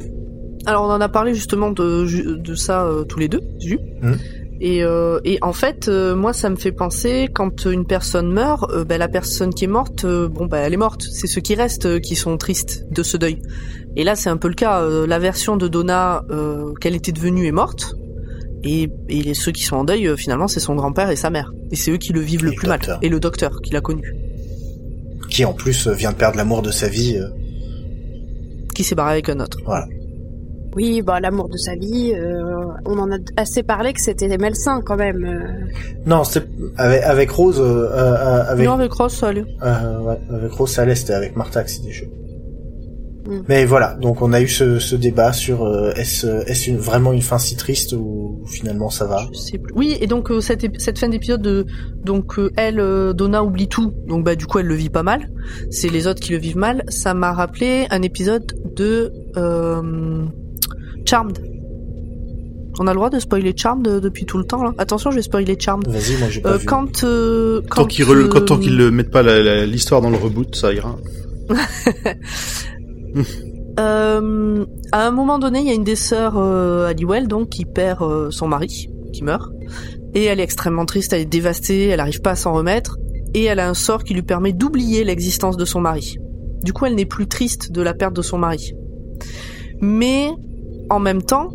Alors on en a parlé justement de, de ça euh, tous les deux, Ju. Mhm. Et, euh, et en fait, euh, moi, ça me fait penser quand une personne meurt, euh, ben, la personne qui est morte, euh, bon, ben, elle est morte. C'est ceux qui restent euh, qui sont tristes de ce deuil. Et là, c'est un peu le cas. euh, la version de Donna euh, qu'elle était devenue est morte. Et, et les- ceux qui sont en deuil, euh, finalement, c'est son grand-père et sa mère. Et c'est eux qui le vivent Et le le plus mal. Et le docteur qui l'a connu, Qui en plus euh, vient de perdre l'amour de sa vie. euh, qui s'est barré avec un autre. Oui, bah l'amour de sa vie, euh, on en a assez parlé que c'était malsain quand même. euh. Non, c'était avec, avec Rose, euh, euh, avec Non, avec Ross, ça allait. Euh, ouais, avec Rose ça allait, c'était avec Martha que c'était chaud. Mm. Mais voilà, donc on a eu ce, ce débat sur euh, est-ce est-ce une, vraiment une fin si triste ou finalement ça va? Je sais plus. Oui, et donc euh, cette, cette fin d'épisode, de, donc euh, elle, euh, Donna oublie tout, donc bah du coup elle le vit pas mal. C'est les autres qui le vivent mal. Ça m'a rappelé un épisode de euh, Charmed. On a le droit de spoiler Charmed euh, depuis tout le temps là? Attention, je vais spoiler Charmed. Vas-y, moi j'ai pas Euh, vu. quand euh, quand Tant qu'ils re- quand- tant euh, qu'ils le mettent pas l'histoire dans le reboot, ça ira. Euh, à un moment donné, il y a une des sœurs euh, donc qui perd euh, son mari, qui meurt, et elle est extrêmement triste, elle est dévastée, elle n'arrive pas à s'en remettre, et elle a un sort qui lui permet d'oublier l'existence de son mari. Du coup, elle n'est plus triste de la perte de son mari. Mais en même temps,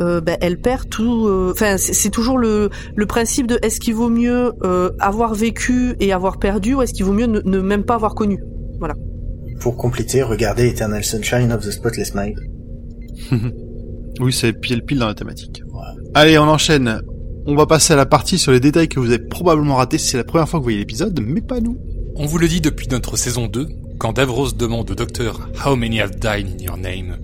euh, ben, elle perd tout. euh, Enfin, c'est toujours le le principe de est-ce qu'il vaut mieux euh, avoir vécu et avoir perdu, ou est-ce qu'il vaut mieux ne, ne même pas avoir connu. Pour compléter, regardez Eternal Sunshine of the Spotless Mind. Oui, c'est pile pile dans la thématique. Allez, on enchaîne. On va passer à la partie sur les détails que vous avez probablement ratés si c'est la première fois que vous voyez l'épisode, mais pas nous. On vous le dit depuis notre saison 2, quand Davros demande au docteur How many have died in your name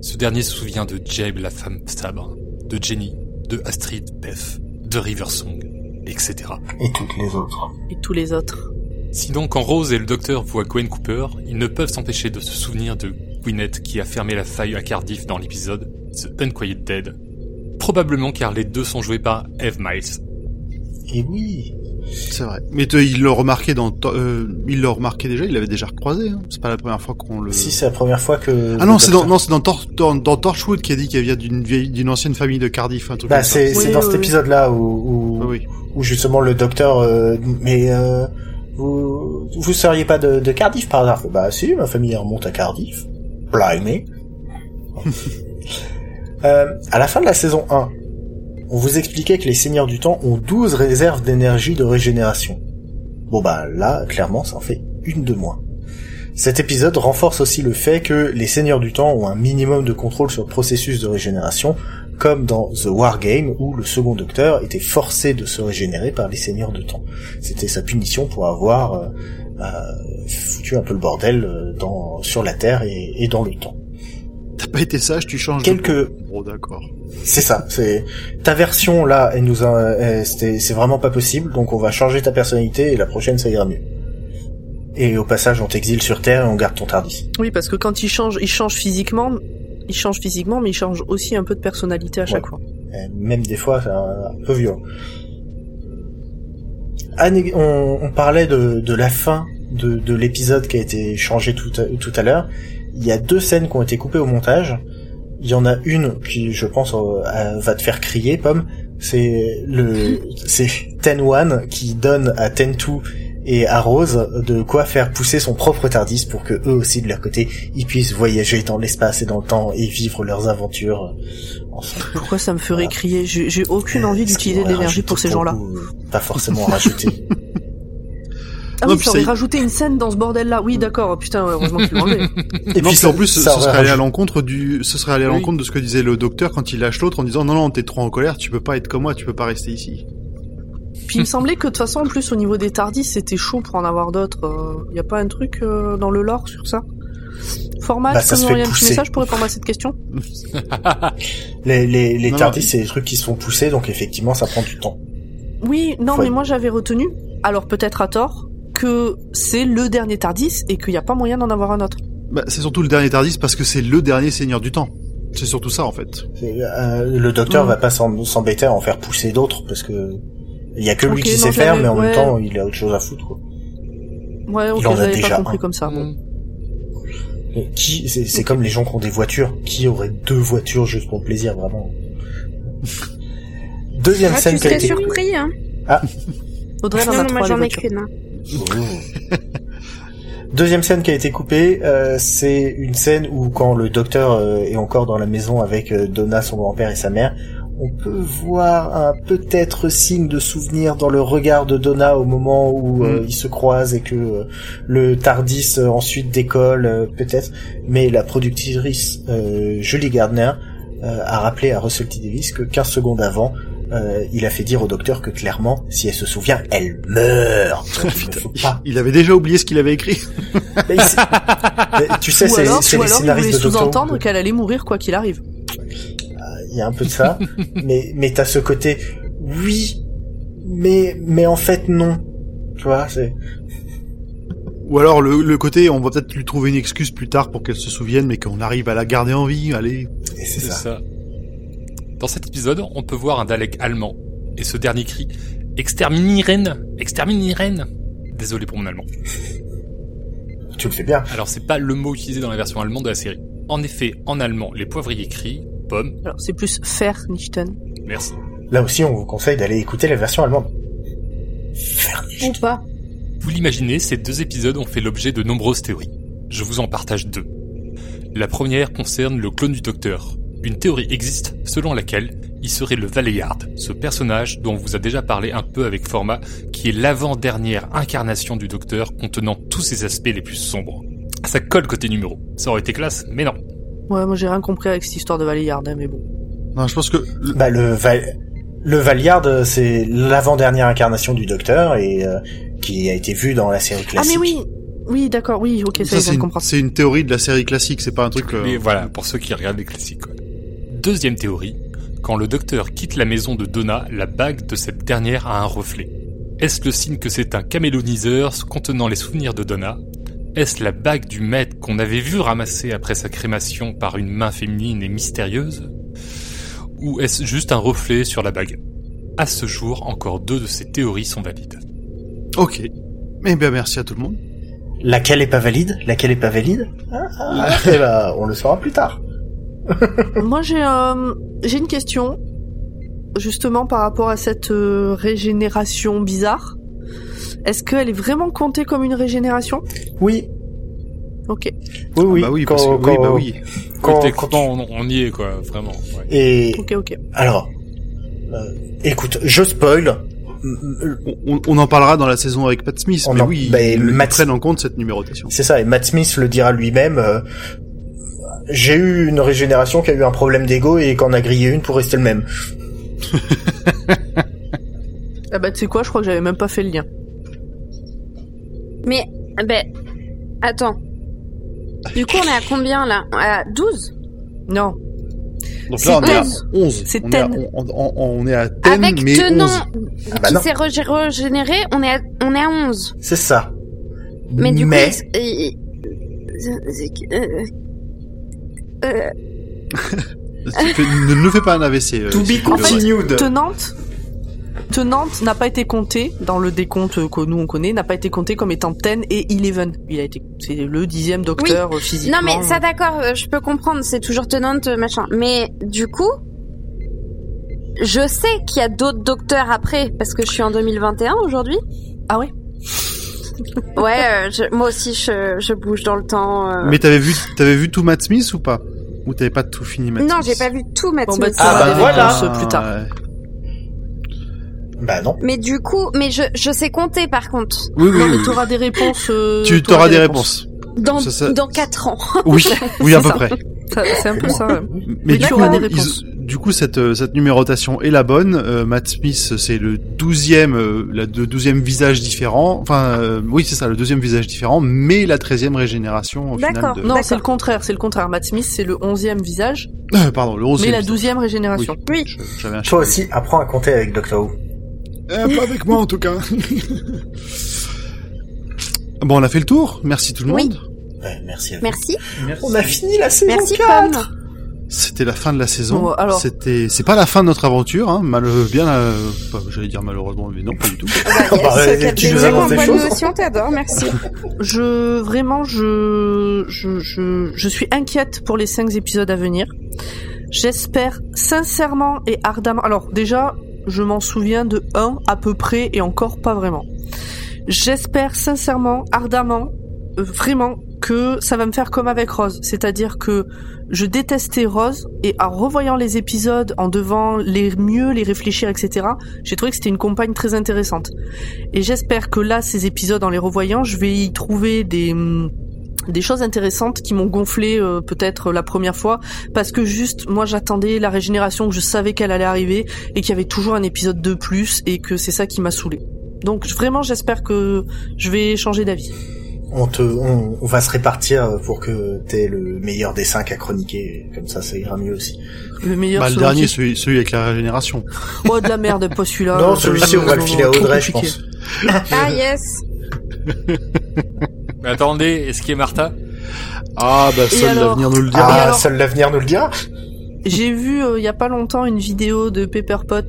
Ce dernier se souvient de Jabe, la femme sabre, de Jenny, de Astrid, Beth, de Riversong, etc. Et toutes les autres. Et tous les autres. Sinon, quand Rose et le docteur voient Gwen Cooper, ils ne peuvent s'empêcher de se souvenir de Gwyneth qui a fermé la faille à Cardiff dans l'épisode The Unquiet Dead. Probablement car les deux sont joués par Eve Miles. Et oui. C'est vrai. Mais il l'a remarqué dans, euh, il l'a remarqué déjà, il l'avait déjà croisé. Hein. C'est pas la première fois qu'on le. Si c'est la première fois que. Ah non, le c'est dans, non, c'est dans, Tor- dans, dans Torchwood qui a dit qu'elle vient d'une vieille, d'une ancienne famille de Cardiff, un truc Bah comme ça. c'est c'est Oui, dans oui, cet oui. épisode-là où, où, Ah oui. où justement le docteur. euh, mais euh, vous vous seriez pas de, Cardiff par hasard Bah si, ma famille remonte à Cardiff. Blimey. euh, à la fin de la saison 1, on vous expliquait que les seigneurs du temps ont 12 réserves d'énergie de régénération. Bon bah là, clairement, ça en fait une de moins. Cet épisode renforce aussi le fait que les seigneurs du temps ont un minimum de contrôle sur le processus de régénération, comme dans The War Game où le second docteur était forcé de se régénérer par les seigneurs de temps. C'était sa punition pour avoir euh, euh, foutu un peu le bordel euh, dans, sur la Terre et, et dans le temps. T'as pas été sage, tu changes. de Quelques-. Bon, d'accord. C'est ça, c'est ta version là, elle nous a, c'est vraiment pas possible, donc on va changer ta personnalité et la prochaine ça ira mieux. Et au passage, on t'exile sur Terre et on garde ton Tardis. Oui, parce que quand il change, il change physiquement, il change physiquement, mais il change aussi un peu de personnalité à chaque fois. Et même des fois, c'est un, un peu violent. On, on parlait de, de la fin de, de l'épisode qui a été changé tout à, tout à l'heure. Il y a deux scènes qui ont été coupées au montage. Il y en a une qui, je pense, euh, va te faire crier, Pomme. C'est le, c'est Ten One qui donne à Ten Two et à Rose de quoi faire pousser son propre Tardis pour que eux aussi de leur côté ils puissent voyager dans l'espace et dans le temps et vivre leurs aventures ensemble. Pourquoi ça me ferait Voilà. crier J'ai aucune envie d'utiliser de l'énergie pour ces gens-là. euh, Pas forcément rajouter. Ah Non, oui, ça aurait ça- rajouté une scène dans ce bordel-là. Oui, d'accord. Putain, heureusement qu'ils l'ont enlevé. Et non, puis en plus, ça ce serait allé à l'encontre du, ce serait allé à Oui. l'encontre de ce que disait le docteur quand il lâche l'autre en disant non non t'es trop en colère, tu peux pas être comme moi, tu peux pas rester ici. Puis il me semblait que de toute façon, en plus, au niveau des Tardis, c'était chaud pour en avoir d'autres. Il y a pas un truc euh, dans le lore sur ça? Format, Bah, ça fait envoyer un petit pousser. message pour répondre à cette question? Les, les, les Non, Tardis, c'est des trucs qui se font pousser, donc effectivement, ça prend du temps. Oui, non, Faut- mais moi j'avais retenu, alors peut-être à tort, que c'est le dernier Tardis et qu'il n'y a pas moyen d'en avoir un autre. Bah, c'est surtout le dernier Tardis parce que c'est le dernier Seigneur du Temps. C'est surtout ça en fait. Euh, le docteur Mm. va pas s'embêter à en faire pousser d'autres, parce que il y a que lui qui non, sait faire, mais en même temps, il a autre chose à foutre. Quoi. Ouais, ok, Il en a déjà pas compris un. comme ça. Bon. Et Qui, c'est comme les gens qui ont des voitures. Qui aurait deux voitures juste pour le plaisir, vraiment? Deuxième Ah, scène tu qui a serais été surpris, hein. Audrey elle en Non, a non, moi trois, j'en ai qu'une. hein. Deuxième scène qui a été coupée, euh, c'est une scène où quand le docteur euh, est encore dans la maison avec euh, Donna, son grand-père et sa mère, on peut voir un peut-être signe de souvenir dans le regard de Donna au moment où euh, ils se croisent et que euh, le Tardis euh, ensuite décolle, euh, peut-être. Mais la productrice euh, Julie Gardner euh, a rappelé à Russell T Davis que 15 secondes avant, euh, il a fait dire au docteur que clairement, si elle se souvient, elle meurt. Donc, il pas avait déjà oublié ce qu'il avait écrit. mais il s'est- mais tu sais, Ou c'est les alors il scénaristes voulait sous-entendre qu'elle allait mourir quoi qu'il arrive. Il y a un peu de ça, mais mais t'as ce côté oui, mais mais en fait non. Tu vois, c'est Ou alors le, le côté, on va peut-être lui trouver une excuse plus tard pour qu'elle se souvienne, mais qu'on arrive à la garder en vie. Allez. et c'est ça. ça. Dans cet épisode, on peut voir un Dalek allemand, et ce dernier crie Exterminieren Exterminieren Désolé pour mon allemand. Tu le fais bien. Alors c'est pas le mot utilisé dans la version allemande de la série. En effet, en allemand, les poivriers crient pomme, Alors c'est plus faire Nichten. merci. Là aussi, on vous conseille d'aller écouter la version allemande. Ou pas. Vous l'imaginez, ces deux épisodes ont fait l'objet de nombreuses théories. Je vous en partage deux. La première concerne le clone du docteur. Une théorie existe selon laquelle il serait le Valeyard, ce personnage dont on vous a déjà parlé un peu avec Format, qui est l'avant-dernière incarnation du docteur contenant tous ses aspects les plus sombres. Ça colle côté numéro. Ça aurait été classe, mais non. Ouais, moi j'ai rien compris avec cette histoire de Valeyard, hein, mais bon. Non, je pense que le- Bah le Val le Valiard, euh, c'est l'avant-dernière incarnation du Docteur et euh, qui a été vu dans la série Ah classique. mais oui, oui d'accord, oui, ok, ça, ça comprendre. c'est une théorie de la série classique, c'est pas un truc. euh, Mais voilà, pour ceux qui regardent les classiques. quoi. Deuxième théorie, quand le docteur quitte la maison de Donna, la bague de cette dernière a un reflet. Est-ce le signe que c'est un caméloniseur contenant les souvenirs de Donna Est-ce la bague du maître qu'on avait vu ramasser après sa crémation par une main féminine et mystérieuse? Ou est-ce juste un reflet sur la bague? À ce jour, encore deux de ces théories sont valides. Ok. Eh bien, merci à tout le monde. Laquelle est pas valide? Laquelle est pas valide? Ah, ah, eh ben, on le saura plus tard. Moi j'ai euh, j'ai une question, justement par rapport à cette euh, régénération bizarre. Est-ce qu'elle est vraiment comptée comme une régénération? Oui, Ok. oui, oui. Ah bah oui, quand- parce que, oui, quand- bah oui. quand- Oui, quand techniquement, on, on y est, quoi, vraiment. ouais. Et Ok, ok. alors, euh, écoute, je spoil. On, on en parlera dans la saison avec Pat Smith, On mais en- oui, bah, ils, ils Matt- prennent en compte cette numérotation. C'est ça, et Matt Smith le dira lui-même. euh, j'ai eu une régénération qui a eu un problème d'ego et qu'en a grillé une pour rester le même. Ah bah tu sais quoi, je crois que j'avais même pas fait le lien. Mais, ben, attends. Du coup, on est à combien là? À 12 Non, Donc C'est là, on est à 11. 11. C'est on, est à, 10. on, on- on est à 10, Avec mais tenant 11. Ah bah qui s'est régé- régénéré, on est à, on est à 11. C'est ça. Mais du Mais- coup, il- il- il- euh, euh, fais- ne nous fais pas un AVC. euh, To be continued. tenante? Tenante n'a pas été comptée dans le décompte que nous on connaît, n'a pas été comptée comme étant 10 et 11. Il a été, c'est le dixième docteur euh, physiquement. Non mais ça d'accord, euh, je peux comprendre, c'est toujours tenante euh, machin. Mais du coup, je sais qu'il y a d'autres docteurs après parce que je suis en 2021 aujourd'hui. Ah ouais? Ouais, euh, je- moi aussi je, je bouge dans le temps. euh. Mais t'avais vu, t'avais vu tout Matt Smith ou pas? Ou t'avais pas tout fini Matt Non, Smith? j'ai pas vu tout Matt Bon, Smith. bah, tu Ah, bah, voilà. plus tard. ouais. Bah non. Mais du coup, mais je, je sais compter par contre. Oui, oui, Non, mais oui. t'auras des réponses. euh, Tu t'auras t'auras des réponses. Dans, Ça, ça- dans 4 ans. Oui, oui, à peu ça. près. Ça- C'est un peu ça. ouais. Mais Mais du tu coup, auras des ils- réponses. du coup, cette euh, cette numérotation est la bonne. Euh, Matt Smith, c'est le douzième, euh, la le douzième visage différent. Enfin, euh, oui, c'est ça, le deuxième visage différent, mais la treizième régénération au final. D'accord. De... Non, D'accord. c'est le contraire. C'est le contraire. Matt Smith, c'est le onzième visage, Euh, pardon, le mais onzième. la visage. douzième régénération. Oui, j'avais un Toi aussi, apprends à compter avec Doctor Who. Euh, pas avec moi en tout cas. bon, on a fait le tour. Merci tout le Oui. monde. Ouais, merci à vous. Merci. On a fini la saison Merci 4 Pomme. C'était la fin de la saison. Bon, alors. C'était, c'est pas la fin de notre aventure, hein. Mal, bien, euh, j'allais dire malheureusement, mais non, pas du tout. Bah, Bah, tu nous annonces des choses. notion, t'adores, merci. Je vraiment je je je je suis inquiète pour les cinq épisodes à venir. J'espère sincèrement et ardemment. Alors déjà, je m'en souviens de un à peu près et encore pas vraiment. J'espère sincèrement, ardemment, euh, vraiment que ça va me faire comme avec Rose, c'est-à-dire que je détestais Rose et en revoyant les épisodes, en devant les mieux les réfléchir, etc. J'ai trouvé que c'était une compagne très intéressante. Et j'espère que là, ces épisodes, en les revoyant, je vais y trouver des hum, des choses intéressantes qui m'ont gonflé euh, peut-être la première fois parce que juste moi j'attendais la régénération que je savais qu'elle allait arriver et qu'il y avait toujours un épisode de plus et que c'est ça qui m'a saoulé. Donc vraiment j'espère que je vais changer d'avis. On te, on, on va se répartir pour que t'aies le meilleur des cinq à chroniquer. Comme ça, ça ira mieux aussi. Le meilleur Bah, le dernier, qui- celui, celui avec la régénération. Oh de la merde, pas celui-là. non, Euh, celui-ci, on va le filer à Audrey, je pense. Ah yes. Mais attendez, est-ce qu'il est Martha? Ah, bah, seul alors l'avenir nous le dira. Ah, alors seul l'avenir nous le dira. J'ai vu euh, il y a pas longtemps une vidéo de Pepperpot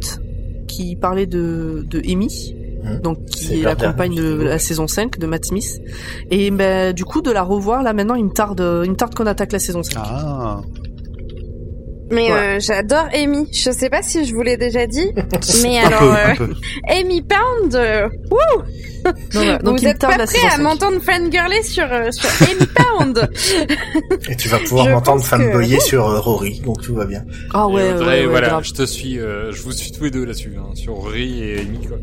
qui parlait de de Amy, Mmh. donc qui est la compagne de la saison 5 de Matt Smith. Et ben du coup de la revoir là maintenant il me tarde euh, il me tarde qu'on attaque la saison 5. Ah. Mais euh, j'adore Amy. Je sais pas si je vous l'ai déjà dit, mais Un alors peu, euh, un peu. Amy Pound, euh, Donc, voilà, donc vous êtes pas saison à 5. m'entendre fangirler sur euh, sur Amy Pound. Et tu vas pouvoir m'entendre pense que- fanboyer sur euh, Rory, donc tout va bien. Ah Et ouais, ouais, ouais, voilà, grave. je te suis, euh, je vous suis tous les deux là-dessus, hein, sur Ri et Amy, quoi.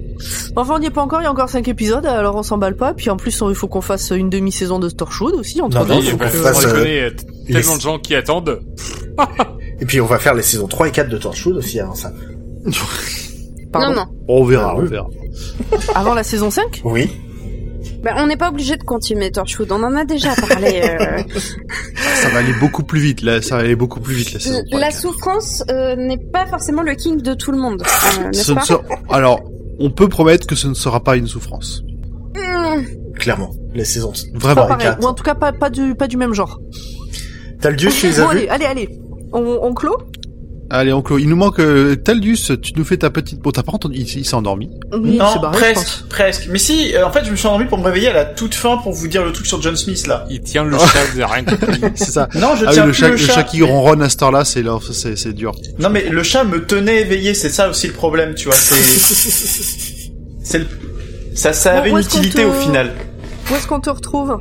Enfin, on n'y est pas encore, il y a encore 5 épisodes, alors on s'emballe pas. Puis en plus, il faut qu'on fasse une demi-saison de Torchwood aussi, entre Non, deux. non, Oui, faut bah, qu'on fasse, euh, euh, les- tellement de gens qui attendent. Et puis on va faire les saisons 3 et 4 de Torchwood aussi avant ça. Pardon. Non non. On verra, Ah, on verra. Avant la saison 5 Oui. Bah, on n'est pas obligé de continuer Torchwood. On en a déjà parlé. euh. Ça va aller beaucoup plus vite, là, ça va aller beaucoup plus vite, la saison. trois et La quatre. souffrance euh, n'est pas forcément le king de tout le monde, euh, n'est-ce pas sera- Alors, on peut promettre que ce ne sera pas une souffrance. Mmh. Clairement. Les saisons Vraiment. 3 et Pareil, 4. ou en tout cas pas, pas, du, pas du même genre. Taldius, tu les Bon as allez, vus allez, allez. On, on clôt? Allez, on clôt. Il nous manque euh, tu nous fais ta petite... Bon, t'as pas entendu, il, il s'est endormi. Oui, non, barré, presque, presque. Mais si, euh, en fait, je me suis endormi pour me réveiller à la toute fin pour vous dire le truc sur John Smith là. Il tient le chat, vous rien compris. C'est ça. Non, je Ah oui, tiens le plus chat, le le chat. chat qui ronronne à cette heure-là, c'est là, c'est, c'est dur. Non mais le chat me tenait éveillé, c'est ça aussi le problème, tu vois. C'est, c'est le, ça, ça Bon, avait une utilité te- au final. Où est-ce qu'on te retrouve?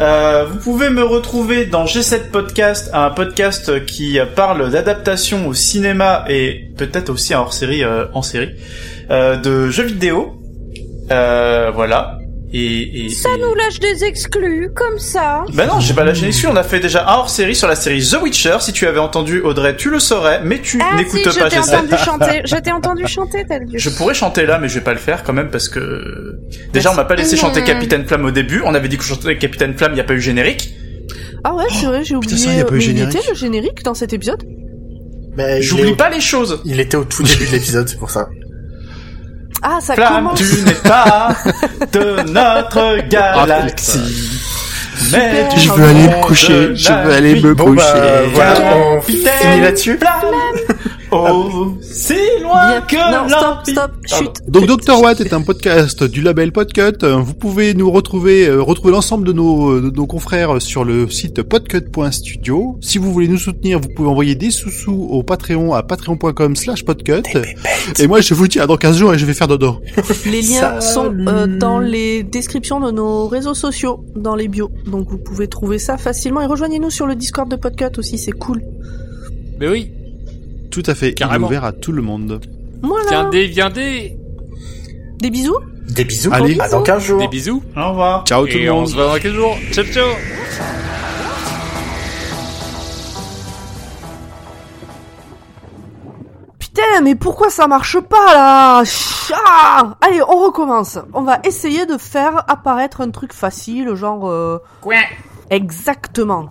Euh, vous pouvez me retrouver dans G7 Podcast, un podcast qui parle d'adaptation au cinéma et peut-être aussi en hors-série, euh, en série, euh, de jeux vidéo. Euh, voilà. Et, et Ça et- nous lâche des exclus, comme ça. Bah non, j'ai pas lâché les On a fait déjà un hors-série sur la série The Witcher. Si tu avais entendu Audrey, tu le saurais, mais tu Ah si, n'écoutes je pas t'ai G7. entendu chanter. Je t'ai entendu chanter, t'as. Je pourrais chanter là, mais je vais pas le faire quand même parce que déjà on m'a pas laissé Mmh. chanter Capitaine Flamme au début. On avait dit que je chantais Capitaine Flamme, il y a pas eu générique. Ah ouais, c'est vrai, j'ai oublié. ça, y a pas eu mais il était le générique dans cet épisode il J'oublie est- pas les choses. Il était au tout début de l'épisode, c'est pour ça. Ah, ça Flamme, commence. tu n'es pas de notre galaxie. Mais tu Je veux aller me coucher, je veux aller me Bon coucher. bah voilà, on finit là-dessus. Oh, si loin Bien. que Non, stop, stop, Pardon. chut. Donc Dr Watt est un podcast du label Podcut. Euh, Vous pouvez nous retrouver, euh, retrouver l'ensemble de nos, de nos confrères sur le site podcut.studio. Si vous voulez nous soutenir, vous pouvez envoyer des sous-sous au Patreon à patreon.com slash podcut. Et moi je vous dis à dans 15 jours et je vais faire dodo. Les liens sont euh, dans les descriptions de nos réseaux sociaux, dans les bios. Donc vous pouvez trouver ça facilement. Et rejoignez-nous sur le Discord de Podcut aussi, c'est cool. Mais oui, Tout à fait, il est Carrément. ouvert à tout le monde. Voilà. viendez, viendez. Des bisous Des bisous. Allez. À dans 15 jours. Des bisous. Au revoir. Ciao tout Et le on monde. se voit dans quelques jours. Ciao, ciao. Putain, mais pourquoi ça marche pas là? Ah Allez, on recommence. On va essayer de faire apparaître un truc facile, genre... euh, Exactement.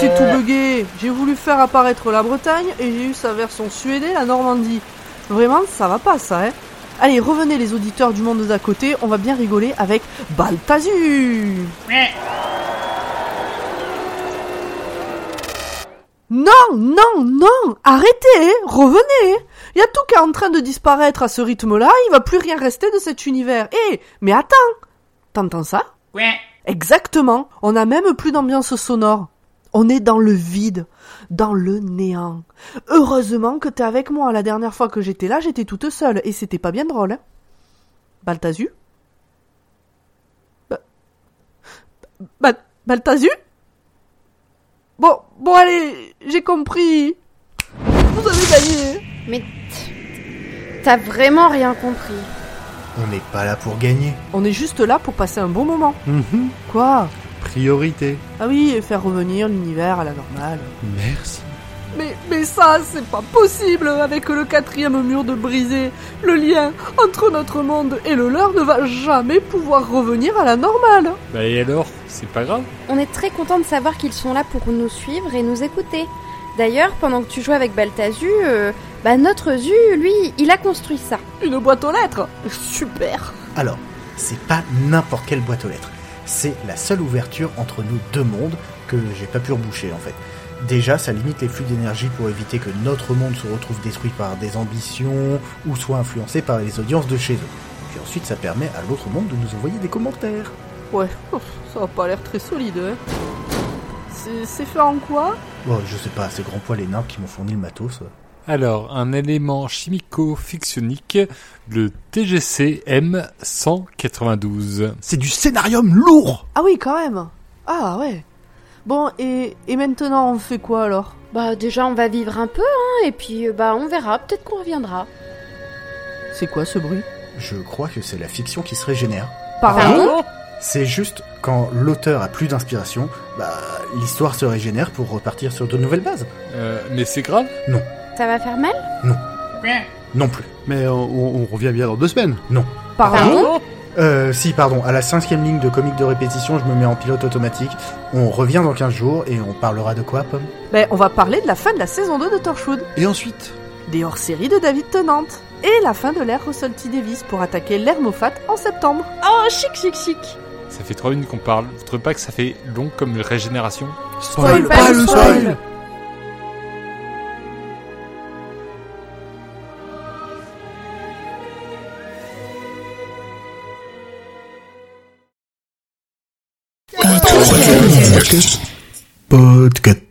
c'est tout bugué. J'ai voulu faire apparaître la Bretagne et j'ai eu sa version suédée, la Normandie. Vraiment, ça va pas ça, hein Allez, revenez les auditeurs du monde d'à côté, on va bien rigoler avec Balthazur ouais. Non, non, non Arrêtez hein. Revenez hein. Il y a tout qui est en train de disparaître à ce rythme-là, il va plus rien rester de cet univers. Eh, mais attends T'entends ça? Ouais. Exactement, on n'a même plus d'ambiance sonore. On est dans le vide, dans le néant. Heureusement que t'es avec moi. La dernière fois que j'étais là, j'étais toute seule et c'était pas bien drôle. Hein Baltazu Ba- Ba- Baltazu Bon, bon allez, j'ai compris. Vous avez gagné. Mais t'as vraiment rien compris. On n'est pas là pour gagner. On est juste là pour passer un bon moment. Mhm. Quoi? Priorité. Ah oui, et faire revenir l'univers à la normale. Merci. Mais, mais ça, c'est pas possible avec le quatrième mur de brisé. Le lien entre notre monde et le leur ne va jamais pouvoir revenir à la normale. Bah et alors? C'est pas grave On est très content de savoir qu'ils sont là pour nous suivre et nous écouter. D'ailleurs, pendant que tu jouais avec Baltazu, euh, bah notre Zu, lui, il a construit ça. Une boîte aux lettres Super Alors, c'est pas n'importe quelle boîte aux lettres. C'est la seule ouverture entre nos deux mondes que j'ai pas pu reboucher en fait. Déjà, ça limite les flux d'énergie pour éviter que notre monde se retrouve détruit par des ambitions ou soit influencé par les audiences de chez eux. Puis ensuite, ça permet à l'autre monde de nous envoyer des commentaires. Ouais, ça a pas l'air très solide, hein. C'est fait en quoi? Bon, je sais pas, c'est Grand Poil et Nimp qui m'ont fourni le matos. Alors, un élément chimico-fictionique, le TGC M192. C'est du scénarium lourd. Ah oui, quand même. Ah ouais. Bon, et, et maintenant, on fait quoi alors? Bah déjà, on va vivre un peu, hein, et puis euh, bah on verra, peut-être qu'on reviendra. C'est quoi ce bruit? Je crois que c'est la fiction qui se régénère. Pardon? C'est juste quand l'auteur a plus d'inspiration, bah l'histoire se régénère pour repartir sur de nouvelles bases. Euh, mais c'est grave? Ça va faire mal Ouais. Non plus. Mais on, revient bien dans deux semaines. Pardon Euh, si, pardon, à la cinquième ligne de comique de répétition, je me mets en pilote automatique. On revient dans 15 jours et on parlera de quoi, Pomme? Ben, on va parler de la fin de la saison 2 de Torchwood, Et ensuite? Des hors-séries de David Tennant, et la fin de l'ère Russell T. Davis pour attaquer l'ère Moffat en septembre. Oh, chic, chic, chic Ça fait trois minutes qu'on parle. Vous trouvez pas que ça fait long comme une régénération? Spoil pas le spoil. Podcast.